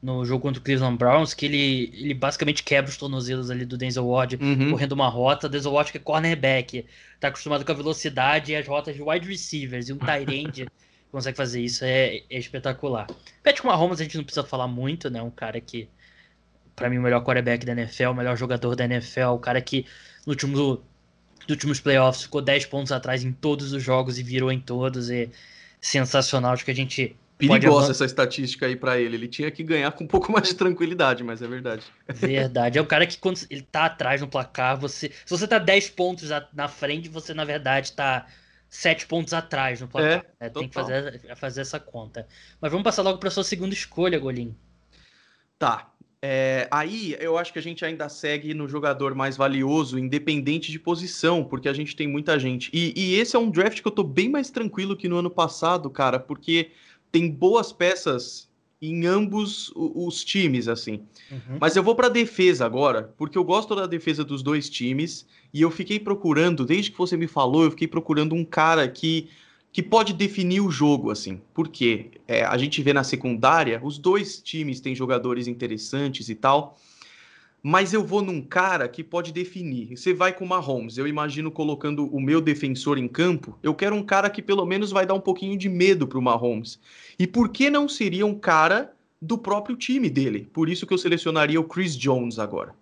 no jogo contra o Cleveland Browns, que ele, ele basicamente quebra os tornozelos ali do Denzel Ward uhum. correndo uma rota. Denzel Ward que é cornerback, tá acostumado com a velocidade e as rotas de wide receivers, e um tight end consegue fazer isso, é, é espetacular. Patrick Mahomes a gente não precisa falar muito, né, um cara que para mim, o melhor quarterback da NFL, o melhor jogador da NFL, o cara que no último, nos últimos playoffs ficou 10 pontos atrás em todos os jogos e virou em todos. É sensacional. Acho que a gente. Perigosa essa estatística aí para ele. Ele tinha que ganhar com um pouco mais de tranquilidade, mas é verdade. Verdade. É o cara que quando ele tá atrás no placar, você. Se você tá 10 pontos na frente, você na verdade tá sete pontos atrás no placar. É, né? Tem que fazer, fazer essa conta. Mas vamos passar logo para sua segunda escolha, Golim. Tá. É, aí eu acho que a gente ainda segue no jogador mais valioso, independente de posição, porque a gente tem muita gente. E, e esse é um draft que eu tô bem mais tranquilo que no ano passado, cara, porque tem boas peças em ambos os times, assim. Uhum. Mas eu vou para defesa agora, porque eu gosto da defesa dos dois times e eu fiquei procurando, desde que você me falou, eu fiquei procurando um cara que que pode definir o jogo, assim. Porque é, a gente vê na secundária, os dois times têm jogadores interessantes e tal, mas eu vou num cara que pode definir. Você vai com o Mahomes, eu imagino colocando o meu defensor em campo, eu quero um cara que pelo menos vai dar um pouquinho de medo pro Mahomes. E por que não seria um cara do próprio time dele? Por isso que eu selecionaria o Chris Jones agora.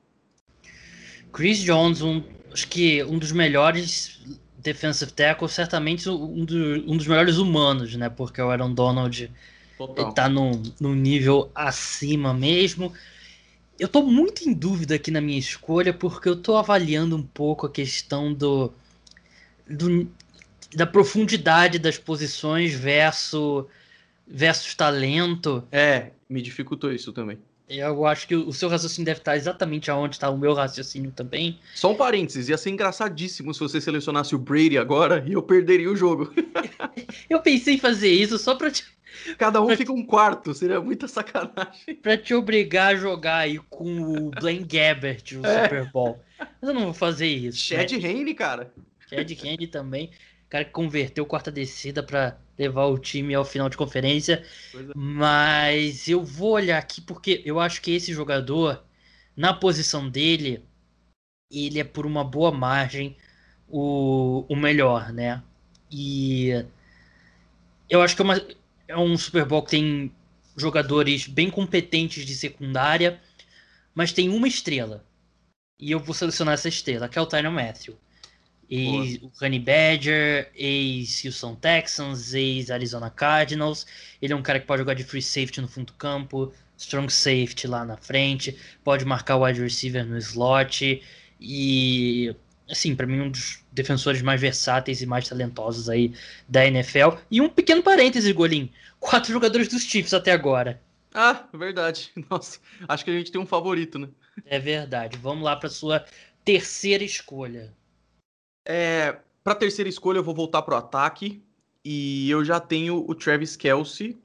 Chris Jones, um, acho que um dos melhores defensive tackle, certamente um, do, um dos melhores humanos, né? Porque o Aaron Donald Total. ele tá num, num nível acima mesmo. Eu tô muito em dúvida aqui na minha escolha, porque eu tô avaliando um pouco a questão do, do da profundidade das posições versus, versus talento. É, me dificultou isso também. Eu acho que o seu raciocínio deve estar exatamente aonde está o meu raciocínio também. Só um parênteses, ia ser engraçadíssimo se você selecionasse o Brady agora e eu perderia o jogo. eu pensei em fazer isso só pra te Cada um pra... fica um quarto, seria muita sacanagem. Pra te obrigar a jogar aí com o Blaine Gabbert no é. Super Bowl. Mas eu não vou fazer isso. Chad né? Henne, cara. Chad Henne também. Cara que converteu quarta descida para levar o time ao final de conferência. É. Mas eu vou olhar aqui porque eu acho que esse jogador, na posição dele, ele é por uma boa margem o, o melhor, né? E eu acho que é uma, é um Super Bowl que tem jogadores bem competentes de secundária, mas tem uma estrela. E eu vou selecionar essa estrela, que é o Tyron Matthew. Ex o Honey Badger, ex-Houston Texans, ex-Arizona Cardinals. Ele é um cara que pode jogar de free safety no fundo do campo, strong safety lá na frente, pode marcar o wide receiver no slot. E assim, para mim, um dos defensores mais versáteis e mais talentosos aí da NFL. E um pequeno parêntese, Golim. Quatro jogadores dos Chiefs até agora. Ah, verdade. Nossa, acho que a gente tem um favorito, né? É verdade. Vamos lá para sua terceira escolha. É, para terceira escolha eu vou voltar pro ataque e eu já tenho o Travis Kelsey,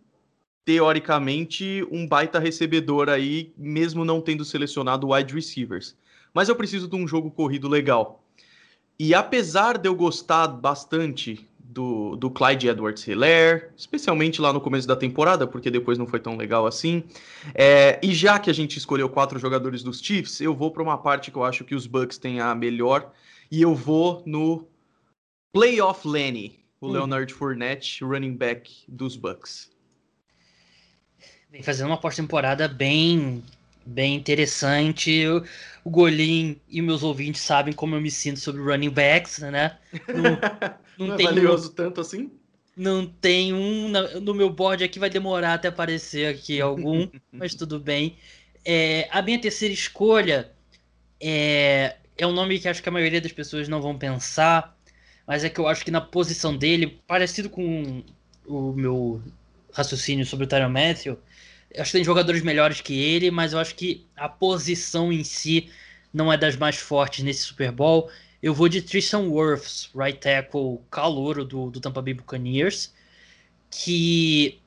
teoricamente um baita recebedor aí, mesmo não tendo selecionado wide receivers. Mas eu preciso de um jogo corrido legal. E apesar de eu gostar bastante do, do Clyde Edwards Hilaire, especialmente lá no começo da temporada, porque depois não foi tão legal assim. É, e já que a gente escolheu quatro jogadores dos Chiefs, eu vou para uma parte que eu acho que os Bucks têm a melhor, e eu vou no Playoff Lenny, o hum. Leonard Fournette, running back dos Bucks. Vem fazendo uma pós-temporada bem bem interessante. O, o Golim e meus ouvintes sabem como eu me sinto sobre running backs, né? Não, não, não é valioso um, tanto assim? Não tem um no meu board aqui, vai demorar até aparecer aqui algum, mas tudo bem. É, a minha terceira escolha é, é um nome que acho que a maioria das pessoas não vão pensar, mas é que eu acho que na posição dele, parecido com o meu raciocínio sobre o Tyron Matthew, acho que tem jogadores melhores que ele, mas eu acho que a posição em si não é das mais fortes nesse Super Bowl. Eu vou de Tristan Wirfs, right tackle calouro do, do Tampa Bay Buccaneers, que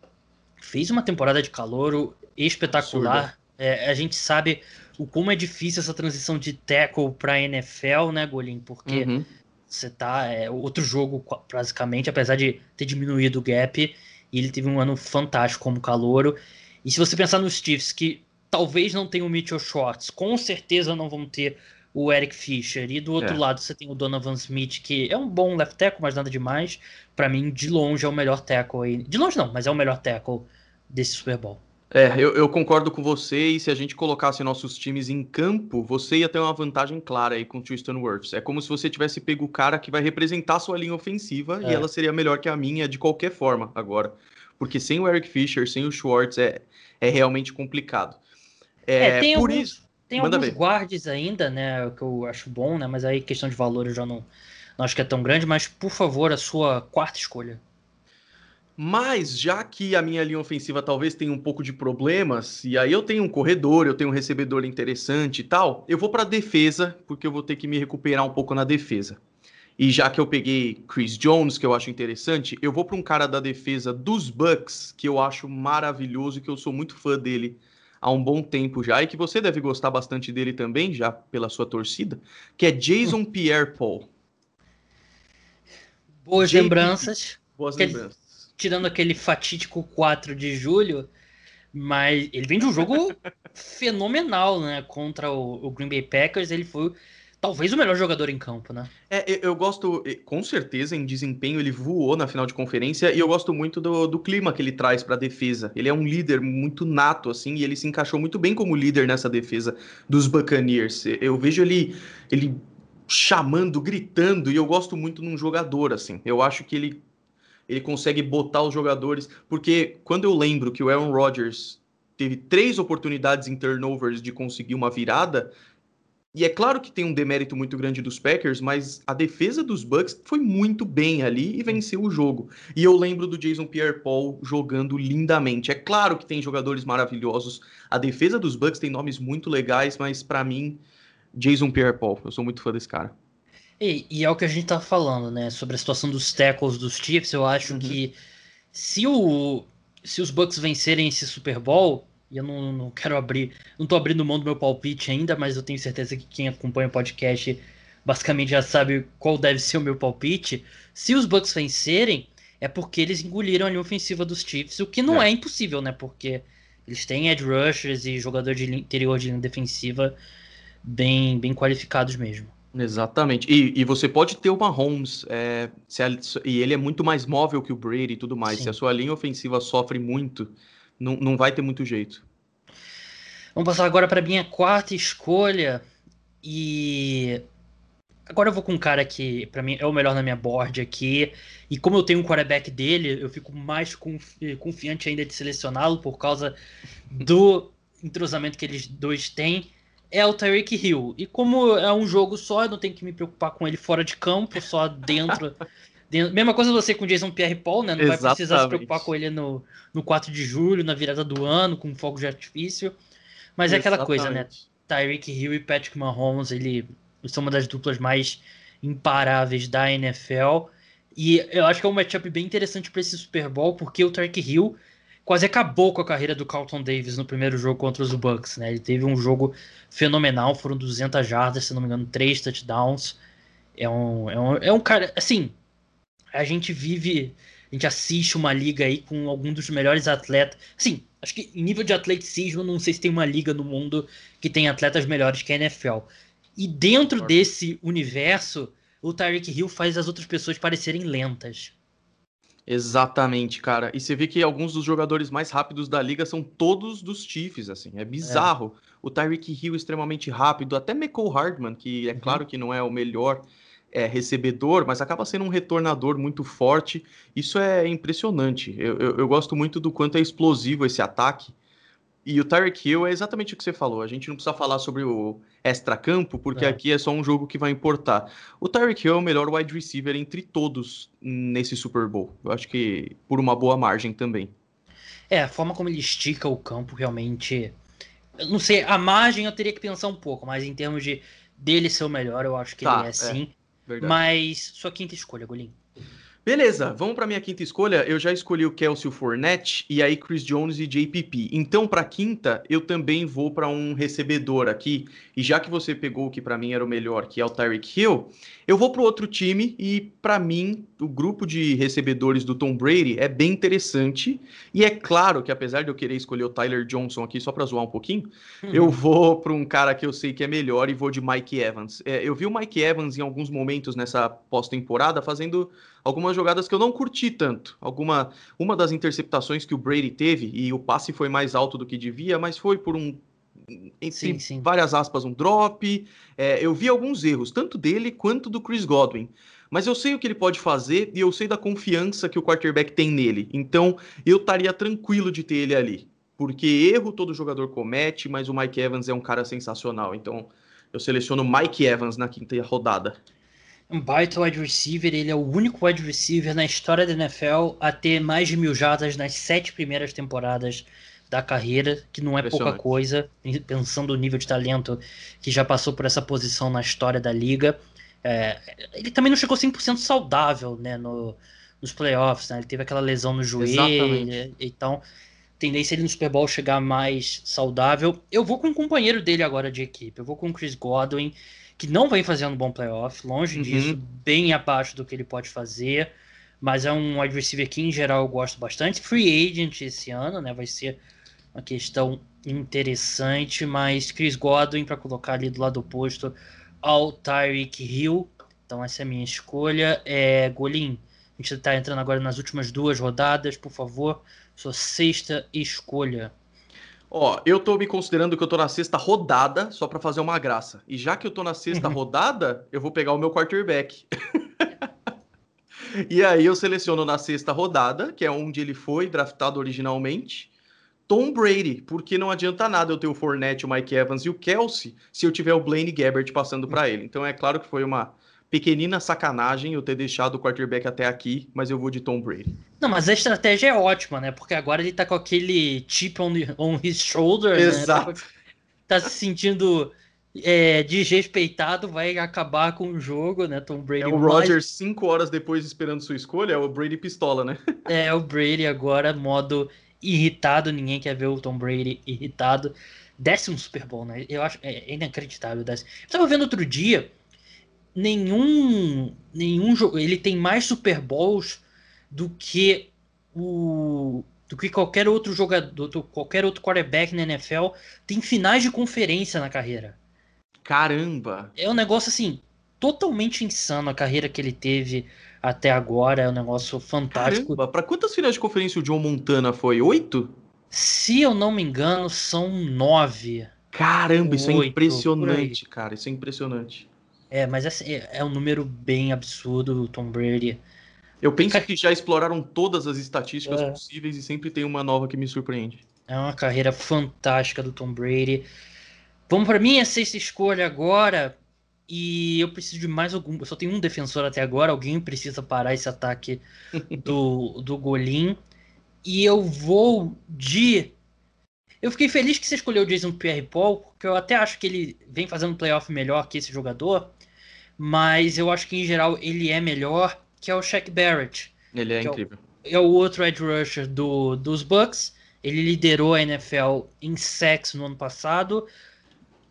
fez uma temporada de calouro espetacular. É, a gente sabe o como é difícil essa transição de tackle para NFL, né, Golim? Porque uhum. você tá é outro jogo basicamente, apesar de ter diminuído o gap, e ele teve um ano fantástico como calouro. E se você pensar nos Chiefs, que talvez não tenham o Mitchell Schwartz, com certeza não vão ter o Eric Fischer. E do outro é. lado você tem o Donovan Smith, que é um bom left tackle, mas nada demais. Para mim, de longe é o melhor tackle aí. De longe não, mas é o melhor tackle desse Super Bowl. É, eu, eu, concordo com você, e se a gente colocasse nossos times em campo, você ia ter uma vantagem clara aí com o Tristan Wirfs. É como se você tivesse pego o cara que vai representar a sua linha ofensiva, é. e ela seria melhor que a minha de qualquer forma agora porque sem o Eric Fischer, sem o Schwartz, é, é realmente complicado. É, é tem por alguns, isso. Tem alguns ver. guardes ainda, né? Que eu acho bom, né? Mas aí questão de valor eu já não, não acho que é tão grande, mas por favor, a sua quarta escolha. Mas já que a minha linha ofensiva talvez tenha um pouco de problemas, e aí eu tenho um corredor, eu tenho um recebedor interessante e tal, eu vou para defesa, porque eu vou ter que me recuperar um pouco na defesa. E já que eu peguei Chris Jones, que eu acho interessante, eu vou para um cara da defesa dos Bucks, que eu acho maravilhoso e que eu sou muito fã dele há um bom tempo já, e que você deve gostar bastante dele também, já pela sua torcida, que é Jason Pierre-Paul. Boas lembranças. Boas lembranças tirando aquele fatídico 4 de julho, mas ele vem de um jogo fenomenal, né? Contra o, o, Green Bay Packers, ele foi talvez o melhor jogador em campo, né? É, eu gosto, com certeza, em desempenho, ele voou na final de conferência e eu gosto muito do, do clima que ele traz para a defesa. Ele é um líder muito nato, assim, e ele se encaixou muito bem como líder nessa defesa dos Buccaneers. Eu vejo ele, ele chamando, gritando, e eu gosto muito num jogador, assim. Eu acho que ele ele consegue botar os jogadores. Porque quando eu lembro que o Aaron Rodgers teve três oportunidades em turnovers de conseguir uma virada, e é claro que tem um demérito muito grande dos Packers, mas a defesa dos Bucks foi muito bem ali e venceu o jogo. E eu lembro do Jason Pierre-Paul jogando lindamente. É claro que tem jogadores maravilhosos. A defesa dos Bucks tem nomes muito legais, mas para mim, Jason Pierre-Paul, eu sou muito fã desse cara. E, e, é o que a gente tá falando, né? Sobre a situação dos tackles dos Chiefs. Eu acho uhum. que se, o, se os Bucks vencerem esse Super Bowl, e eu não, não quero abrir, não tô abrindo mão do meu palpite ainda, mas eu tenho certeza que quem acompanha o podcast basicamente já sabe qual deve ser o meu palpite. Se os Bucks vencerem, é porque eles engoliram a linha ofensiva dos Chiefs, o que não é, é impossível, né? Porque eles têm edge rushers e jogador de interior de linha defensiva bem, bem qualificados mesmo. Exatamente. E, e você pode ter o Mahomes, é, a, e ele é muito mais móvel que o Brady e tudo mais. Sim. Se a sua linha ofensiva sofre muito, não, não vai ter muito jeito. Vamos passar agora para minha quarta escolha. E agora eu vou com um cara que para mim é o melhor na minha board aqui. E como eu tenho um quarterback dele, eu fico mais confi confiante ainda de selecioná-lo por causa do entrosamento que eles dois têm é o Tyreek Hill. E como é um jogo só, eu não tenho que me preocupar com ele fora de campo, só dentro. dentro... Mesma coisa você com o Jason Pierre-Paul, né? Não Exatamente. vai precisar se preocupar com ele no, no 4 de julho, na virada do ano, com fogo de artifício. Mas é aquela coisa, né? Tyreek Hill e Patrick Mahomes, ele são uma das duplas mais imparáveis da NFL. E eu acho que é um matchup bem interessante para esse Super Bowl, porque o Tyreek Hill quase acabou com a carreira do Carlton Davis no primeiro jogo contra os Bucks, né? Ele teve um jogo fenomenal, foram 200 jardas, se não me engano, três touchdowns. É um, é um, é um cara, assim, a gente vive, a gente assiste uma liga aí com algum dos melhores atletas. Assim, acho que em nível de atleticismo, não sei se tem uma liga no mundo que tem atletas melhores que a NFL. E dentro desse universo, o Tyreek Hill faz as outras pessoas parecerem lentas. Exatamente, cara. E você vê que alguns dos jogadores mais rápidos da liga são todos dos Chiefs, assim. É bizarro. É. O Tyreek Hill extremamente rápido, até Michael Hardman, que é uhum. claro que não é o melhor é, recebedor, mas acaba sendo um retornador muito forte. Isso é impressionante. Eu, eu, eu gosto muito do quanto é explosivo esse ataque. E o Tyreek Hill é exatamente o que você falou. A gente não precisa falar sobre o extra-campo, porque é. aqui é só um jogo que vai importar. O Tyreek Hill é o melhor wide receiver entre todos nesse Super Bowl. Eu acho que por uma boa margem também. É, a forma como ele estica o campo realmente. Eu não sei, a margem eu teria que pensar um pouco, mas em termos de dele ser o melhor, eu acho que tá, ele é, é sim. Mas sua quinta escolha, Golim. Beleza, vamos para minha quinta escolha. Eu já escolhi o Kelsey Fournette e aí Chris Jones e JPP. Então, para quinta, eu também vou para um recebedor aqui. E já que você pegou o que para mim era o melhor, que é o Tyreek Hill, eu vou para outro time e para mim o grupo de recebedores do Tom Brady é bem interessante. E é claro que apesar de eu querer escolher o Tyler Johnson aqui só para zoar um pouquinho, uhum. eu vou para um cara que eu sei que é melhor e vou de Mike Evans. É, eu vi o Mike Evans em alguns momentos nessa pós-temporada fazendo algumas jogadas que eu não curti tanto. Alguma, uma das interceptações que o Brady teve, e o passe foi mais alto do que devia, mas foi por um, entre sim, sim. várias aspas, um drop. É, eu vi alguns erros, tanto dele quanto do Chris Godwin. Mas eu sei o que ele pode fazer e eu sei da confiança que o quarterback tem nele. Então eu estaria tranquilo de ter ele ali. Porque erro todo jogador comete, mas o Mike Evans é um cara sensacional. Então eu seleciono Mike Evans na quinta rodada. Um baita wide receiver, ele é o único wide receiver na história da NFL a ter mais de mil jardas nas sete primeiras temporadas da carreira, que não é pouca coisa, pensando o nível de talento que já passou por essa posição na história da liga. É, ele também não chegou 100% saudável né, no, nos playoffs, né? ele teve aquela lesão no joelho, Exatamente. então tendência ele no Super Bowl chegar mais saudável. Eu vou com um companheiro dele agora de equipe, eu vou com o Chris Godwin, que não vem fazendo um bom playoff, longe uhum. disso, bem abaixo do que ele pode fazer, mas é um wide receiver que em geral eu gosto bastante. Free agent esse ano, né? Vai ser uma questão interessante, mas Chris Godwin para colocar ali do lado oposto ao Tyreek Hill. Então essa é a minha escolha. É, Golim, a gente está entrando agora nas últimas duas rodadas, por favor, sua sexta escolha. Ó, eu tô me considerando que eu tô na sexta rodada só para fazer uma graça. E já que eu tô na sexta uhum. rodada, eu vou pegar o meu quarterback. e aí eu seleciono na sexta rodada, que é onde ele foi draftado originalmente. Tom Brady, porque não adianta nada eu ter o Fournette, o Mike Evans e o Kelsey se eu tiver o Blaine Gabbert passando para ele. Então é claro que foi uma pequenina sacanagem eu ter deixado o quarterback até aqui, mas eu vou de Tom Brady. Não, mas a estratégia é ótima, né? Porque agora ele tá com aquele chip on, on his shoulder, Exato. né? Tá, tá se sentindo é, desrespeitado, vai acabar com o jogo, né? Tom Brady. É o Rogers cinco horas depois esperando sua escolha, é o Brady pistola, né? é, o Brady agora, modo irritado, ninguém quer ver o Tom Brady irritado. Décimo Super Bowl, né? Eu acho é inacreditável. Décimo. Eu tava vendo outro dia, nenhum nenhum jogo, ele tem mais Super Bowls do que o do que qualquer outro jogador, qualquer outro quarterback na NFL tem finais de conferência na carreira. Caramba! É um negócio assim totalmente insano a carreira que ele teve até agora. É um negócio fantástico. Para quantas finais de conferência o John Montana foi? Oito? Se eu não me engano, são nove. Caramba, isso é Oito, é impressionante, cara. Isso é impressionante. É, mas assim, é, é um número bem absurdo, o Tom Brady. Eu penso que já exploraram todas as estatísticas é. possíveis e sempre tem uma nova que me surpreende. É uma carreira fantástica do Tom Brady. Vamos para minha sexta escolha agora. E eu preciso de mais algum. Eu só tenho um defensor até agora. Alguém precisa parar esse ataque do, do Golim. E eu vou de. Eu fiquei feliz que você escolheu o Jason Pierre Paul, porque eu até acho que ele vem fazendo playoff melhor que esse jogador. Mas eu acho que em geral ele é melhor, que é o Shaq Barrett. Ele é incrível. É o, é o outro edge rusher do, dos Bucks. Ele liderou a NFL em sacks no ano passado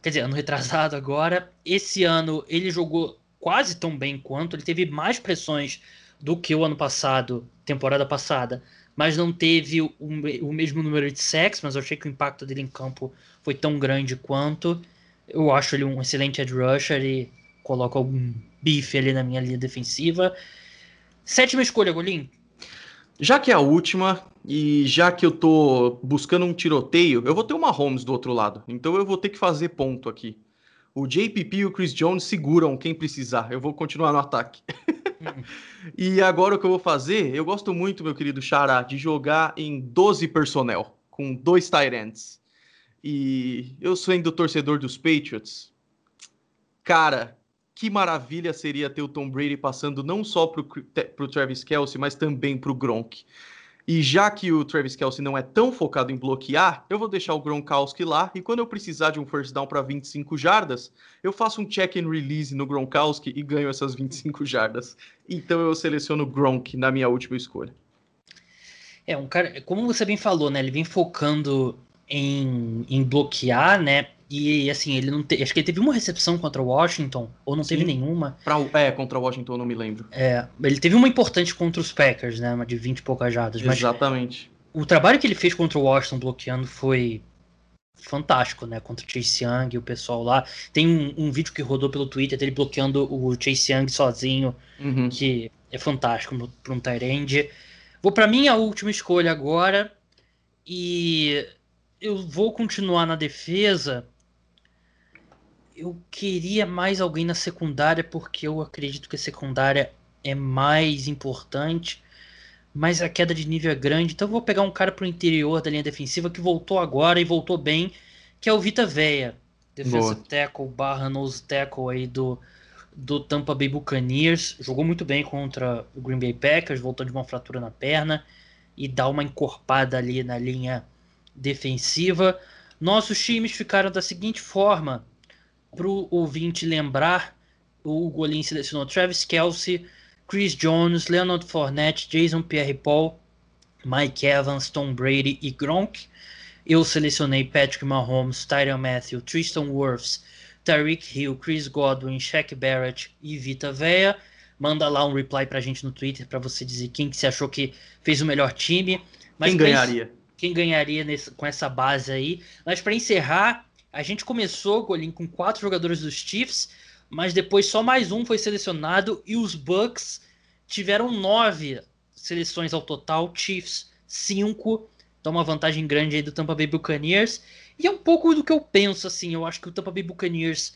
quer dizer, ano retrasado agora. Esse ano ele jogou quase tão bem quanto, ele teve mais pressões do que o ano passado, temporada passada, mas não teve o, o mesmo número de sacks, mas eu achei que o impacto dele em campo foi tão grande quanto. Eu acho ele um excelente edge rusher e coloco algum bife ali na minha linha defensiva. Sétima escolha, Golim. Já que é a última, e já que eu tô buscando um tiroteio, eu vou ter uma Holmes do outro lado. Então eu vou ter que fazer ponto aqui. O JPP e o Chris Jones seguram quem precisar. Eu vou continuar no ataque. Hum. e agora o que eu vou fazer? Eu gosto muito, meu querido Xará, de jogar em 12 personnel, com dois tight ends. E eu sendo torcedor dos Patriots, cara, que maravilha seria ter o Tom Brady passando não só para o Travis Kelsey, mas também para o Gronk. E já que o Travis Kelsey não é tão focado em bloquear, eu vou deixar o Gronkowski lá e quando eu precisar de um first down para 25 jardas, eu faço um check and release no Gronkowski e ganho essas 25 jardas. Então eu seleciono o Gronk na minha última escolha. É, um cara, como você bem falou, né? Ele vem focando em, em bloquear, né? E assim, ele não te... acho que ele teve uma recepção contra o Washington, ou não Sim. teve nenhuma. Pra, é, contra o Washington eu não me lembro. É, ele teve uma importante contra os Packers, né? Uma de 20 e poucas jardas. Exatamente. o trabalho que ele fez contra o Washington bloqueando foi fantástico, né? Contra o Chase Young e o pessoal lá. Tem um, um vídeo que rodou pelo Twitter dele bloqueando o Chase Young sozinho, uhum. que é fantástico para um Tyrande. Vou para minha última escolha agora. E eu vou continuar na defesa eu queria mais alguém na secundária, porque eu acredito que a secundária é mais importante, mas a queda de nível é grande. Então eu vou pegar um cara pro interior da linha defensiva que voltou agora e voltou bem, que é o Vita Veia. Defensive tackle barra nose tackle aí do, do Tampa Bay Buccaneers. Jogou muito bem contra o Green Bay Packers, voltou de uma fratura na perna e dá uma encorpada ali na linha defensiva. Nossos times ficaram da seguinte forma: para o ouvinte lembrar, o Golin selecionou Travis Kelsey, Chris Jones, Leonard Fournette, Jason Pierre-Paul, Mike Evans, Tom Brady e Gronk. Eu selecionei Patrick Mahomes, Tyron Matthew, Tristan Wirfs, Tyreek Hill, Chris Godwin, Shaq Barrett e Vita Vea. Manda lá um reply pra gente no Twitter para você dizer quem que você achou que fez o melhor time. Mas quem ganharia? Quem ganharia nesse, com essa base aí. Mas para encerrar, a gente começou, Golim, com quatro jogadores dos Chiefs, mas depois só mais um foi selecionado e os Bucks tiveram nove seleções ao total, Chiefs cinco. Então uma vantagem grande aí do Tampa Bay Buccaneers. E é um pouco do que eu penso, assim. Eu acho que o Tampa Bay Buccaneers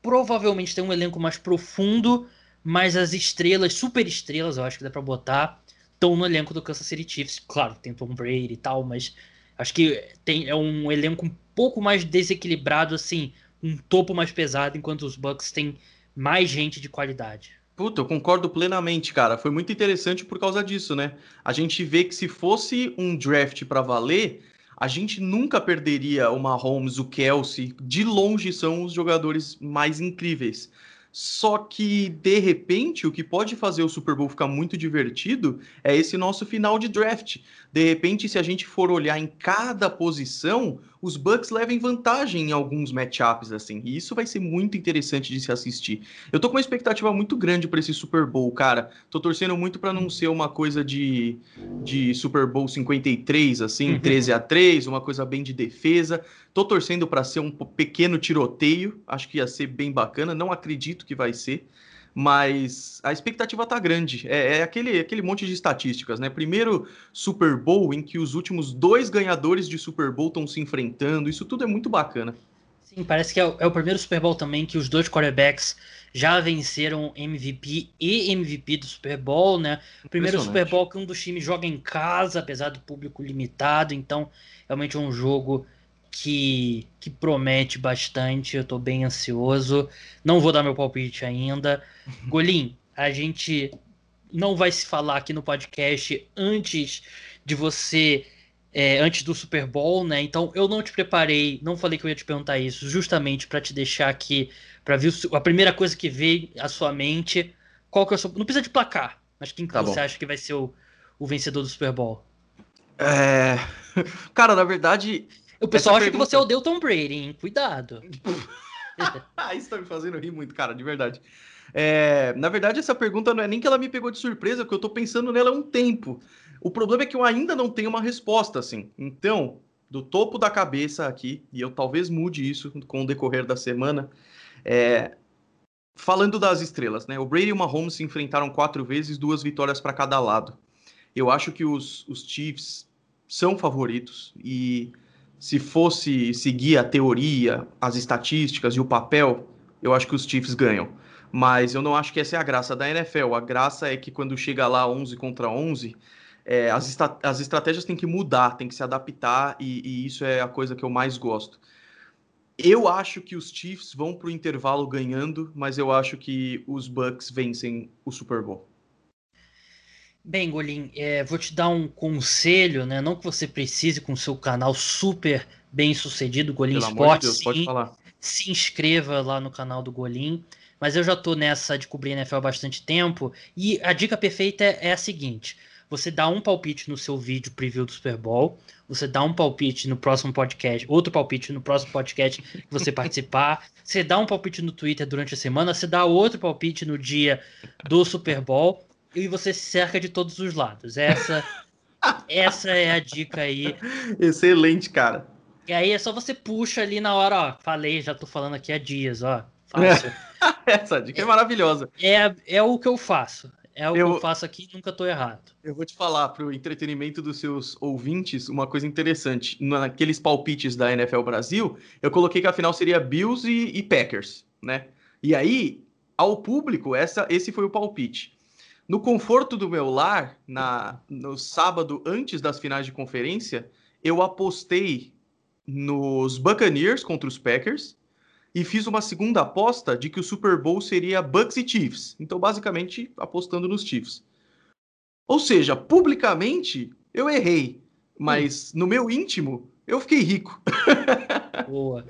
provavelmente tem um elenco mais profundo, mas as estrelas, super estrelas, eu acho que dá pra botar, estão no elenco do Kansas City Chiefs. Claro, tem Tom Brady e tal, mas acho que tem, é um elenco um pouco mais desequilibrado, assim, um topo mais pesado, enquanto os Bucks têm mais gente de qualidade. Puta, eu concordo plenamente, cara. Foi muito interessante por causa disso, né? A gente vê que se fosse um draft para valer, a gente nunca perderia o Mahomes, o Kelsey. De longe são os jogadores mais incríveis. Só que, de repente, o que pode fazer o Super Bowl ficar muito divertido é esse nosso final de draft. De repente, se a gente for olhar em cada posição, os Bucks levem vantagem em alguns matchups, assim. E isso vai ser muito interessante de se assistir. Eu tô com uma expectativa muito grande para esse Super Bowl, cara. Tô torcendo muito para não ser uma coisa de, de Super Bowl 53, assim, 13 a 3, uma coisa bem de defesa. Tô torcendo para ser um pequeno tiroteio. Acho que ia ser bem bacana. Não acredito que vai ser mas a expectativa tá grande. É, é, aquele, aquele monte de estatísticas, né? Primeiro Super Bowl em que os últimos dois ganhadores de Super Bowl estão se enfrentando, isso tudo é muito bacana. Sim, parece que é o, é o, primeiro Super Bowl também que os dois quarterbacks já venceram MVP e MVP do Super Bowl, né? Primeiro Super Bowl que um dos times joga em casa, apesar do público limitado, então realmente é um jogo que, que promete bastante. Eu tô bem ansioso. Não vou dar meu palpite ainda. Golim, a gente não vai se falar aqui no podcast antes de você. É, antes do Super Bowl, né? Então eu não te preparei, não falei que eu ia te perguntar isso, justamente para te deixar aqui, para ver a primeira coisa que veio à sua mente. Qual que é o seu. Não precisa de placar, mas quem que tá você bom. acha que vai ser o, o vencedor do Super Bowl? É. Cara, na verdade, o pessoal Essa acha pergunta... que você odeia o Tom Brady, hein? Cuidado. Isso tá me fazendo rir muito, cara, de verdade. É, na verdade, essa pergunta não é nem que ela me pegou de surpresa, porque eu tô pensando nela há um tempo. O problema é que eu ainda não tenho uma resposta, assim. Então, do topo da cabeça aqui, e eu talvez mude isso com o decorrer da semana, é, falando das estrelas, né? O Brady e o Mahomes se enfrentaram quatro vezes, duas vitórias para cada lado. Eu acho que os, os Chiefs são favoritos e se fosse seguir a teoria, as estatísticas e o papel, eu acho que os Chiefs ganham. Mas eu não acho que essa é a graça da NFL. A graça é que quando chega lá 11 contra 11, é, as, as estratégias têm que mudar, têm que se adaptar, e, e isso é a coisa que eu mais gosto. Eu acho que os Chiefs vão para o intervalo ganhando, mas eu acho que os Bucks vencem o Super Bowl. Bem, Golim, é, vou te dar um conselho, né? Não que você precise com o seu canal super bem sucedido, Golim Pelo Esportes. De pode falar. Se inscreva lá no canal do Golim. Mas eu já tô nessa de cobrir NFL há bastante tempo. E a dica perfeita é a seguinte: você dá um palpite no seu vídeo preview do Super Bowl, você dá um palpite no próximo podcast, outro palpite no próximo podcast que você participar, você dá um palpite no Twitter durante a semana, você dá outro palpite no dia do Super Bowl e você se cerca de todos os lados. Essa, essa é a dica aí. Excelente, cara. E aí é só você puxa ali na hora, ó. Falei, já tô falando aqui há dias, ó. Fácil. essa dica é, é maravilhosa. É, é o que eu faço. É o eu, que eu faço aqui nunca tô errado. Eu vou te falar, pro entretenimento dos seus ouvintes, uma coisa interessante. Naqueles palpites da NFL Brasil, eu coloquei que a final seria Bills e, e Packers, né? E aí, ao público, essa, esse foi o palpite. No conforto do meu lar, na, no sábado antes das finais de conferência, eu apostei nos Buccaneers contra os Packers e fiz uma segunda aposta de que o Super Bowl seria Bucks e Chiefs. Então, basicamente, apostando nos Chiefs. Ou seja, publicamente eu errei, mas hum. no meu íntimo eu fiquei rico. Boa.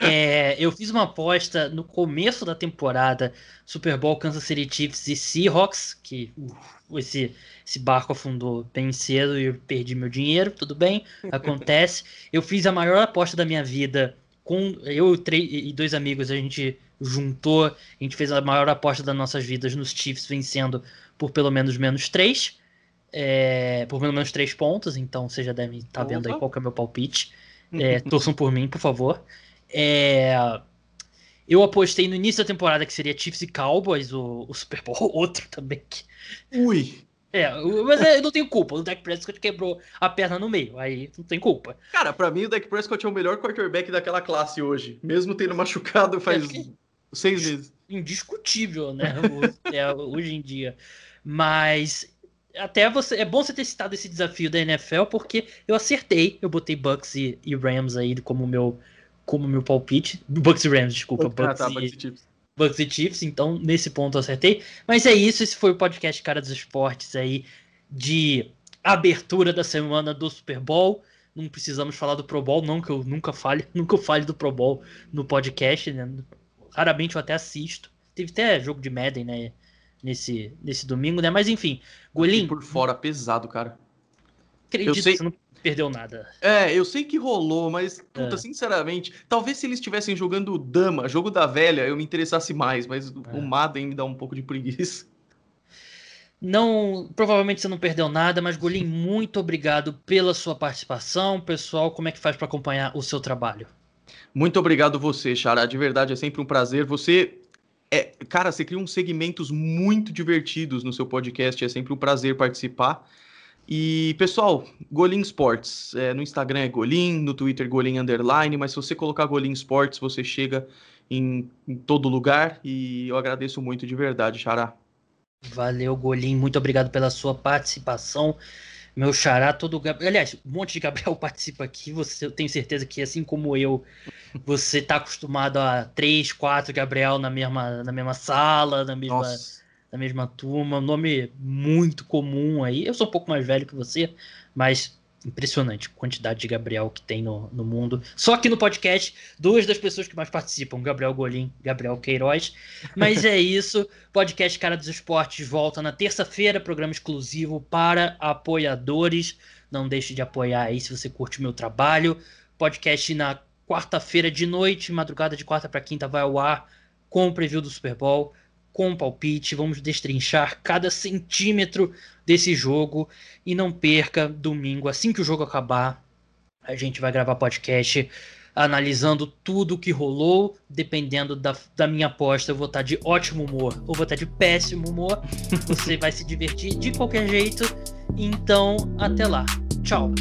É, eu fiz uma aposta no começo da temporada Super Bowl Kansas City Chiefs e Seahawks, que uh, esse, esse barco afundou bem cedo e eu perdi meu dinheiro, tudo bem, acontece. Eu fiz a maior aposta da minha vida com eu e dois amigos, a gente juntou, a gente fez a maior aposta das nossas vidas nos Chiefs vencendo por pelo menos menos três. É, por pelo menos três pontos, então você já deve estar tá vendo aí qual é o meu palpite. É, torçam por mim, por favor. É, eu apostei no início da temporada que seria Chiefs e Cowboys, o, o Super Bowl, outro também. Que... Ui! É, mas é, eu não tenho culpa. O Dak Prescott quebrou a perna no meio, aí não tem culpa. Cara, para mim o Dak Prescott é o melhor quarterback daquela classe hoje, mesmo tendo machucado faz é seis meses. Indiscutível, né? é, hoje em dia. Mas até você é bom você ter citado esse desafio da NFL porque eu acertei, eu botei Bucks e, e Rams aí como meu como meu palpite. Bucks e Rams, desculpa. Bucks, tá, e. Bucks e Chiefs, então nesse ponto eu acertei. Mas é isso, esse foi o podcast Cara dos Esportes aí de abertura da semana do Super Bowl. Não precisamos falar do Pro Bowl, não, que eu nunca fale, nunca fale do Pro Bowl no podcast, né? Raramente eu até assisto. Teve até jogo de Madden, né? Nesse, nesse domingo, né? Mas enfim, Golim. Por fora, pesado, cara. Acredito eu sei... que você não perdeu nada. É, eu sei que rolou, mas, puta, é. sinceramente, talvez se eles estivessem jogando Dama, jogo da velha, eu me interessasse mais, mas é. o Madden me dá um pouco de preguiça. Não, provavelmente você não perdeu nada, mas Golim, muito obrigado pela sua participação. Pessoal, como é que faz para acompanhar o seu trabalho? Muito obrigado você, Xará. De verdade, é sempre um prazer. Você é, cara, você cria uns segmentos muito divertidos no seu podcast, é sempre um prazer participar. E, pessoal, Golim Sports. É, no Instagram é Golim, no Twitter Golim Underline, mas se você colocar Golim Sports, você chega em, em todo lugar e eu agradeço muito de verdade, Xará. Valeu, Golim. Muito obrigado pela sua participação. Meu xará, todo. Aliás, um monte de Gabriel participa aqui. Você, eu tenho certeza que, assim como eu, você está acostumado a três, quatro Gabriel na mesma, na mesma sala, na mesma. Nossa da mesma turma, um nome muito comum aí. Eu sou um pouco mais velho que você, mas impressionante a quantidade de Gabriel que tem no, no mundo. Só aqui no podcast, duas das pessoas que mais participam, Gabriel Golim, Gabriel Queiroz. Mas é isso, podcast Cara dos Esportes volta na terça-feira, programa exclusivo para apoiadores. Não deixe de apoiar aí se você curte o meu trabalho. Podcast na quarta-feira de noite, madrugada de quarta para quinta vai ao ar com o preview do Super Bowl com palpite, vamos destrinchar cada centímetro desse jogo e não perca domingo, assim que o jogo acabar, a gente vai gravar podcast analisando tudo que rolou, dependendo da, da minha aposta, eu vou estar de ótimo humor ou vou estar de péssimo humor. Você vai se divertir de qualquer jeito. Então, até lá. Tchau.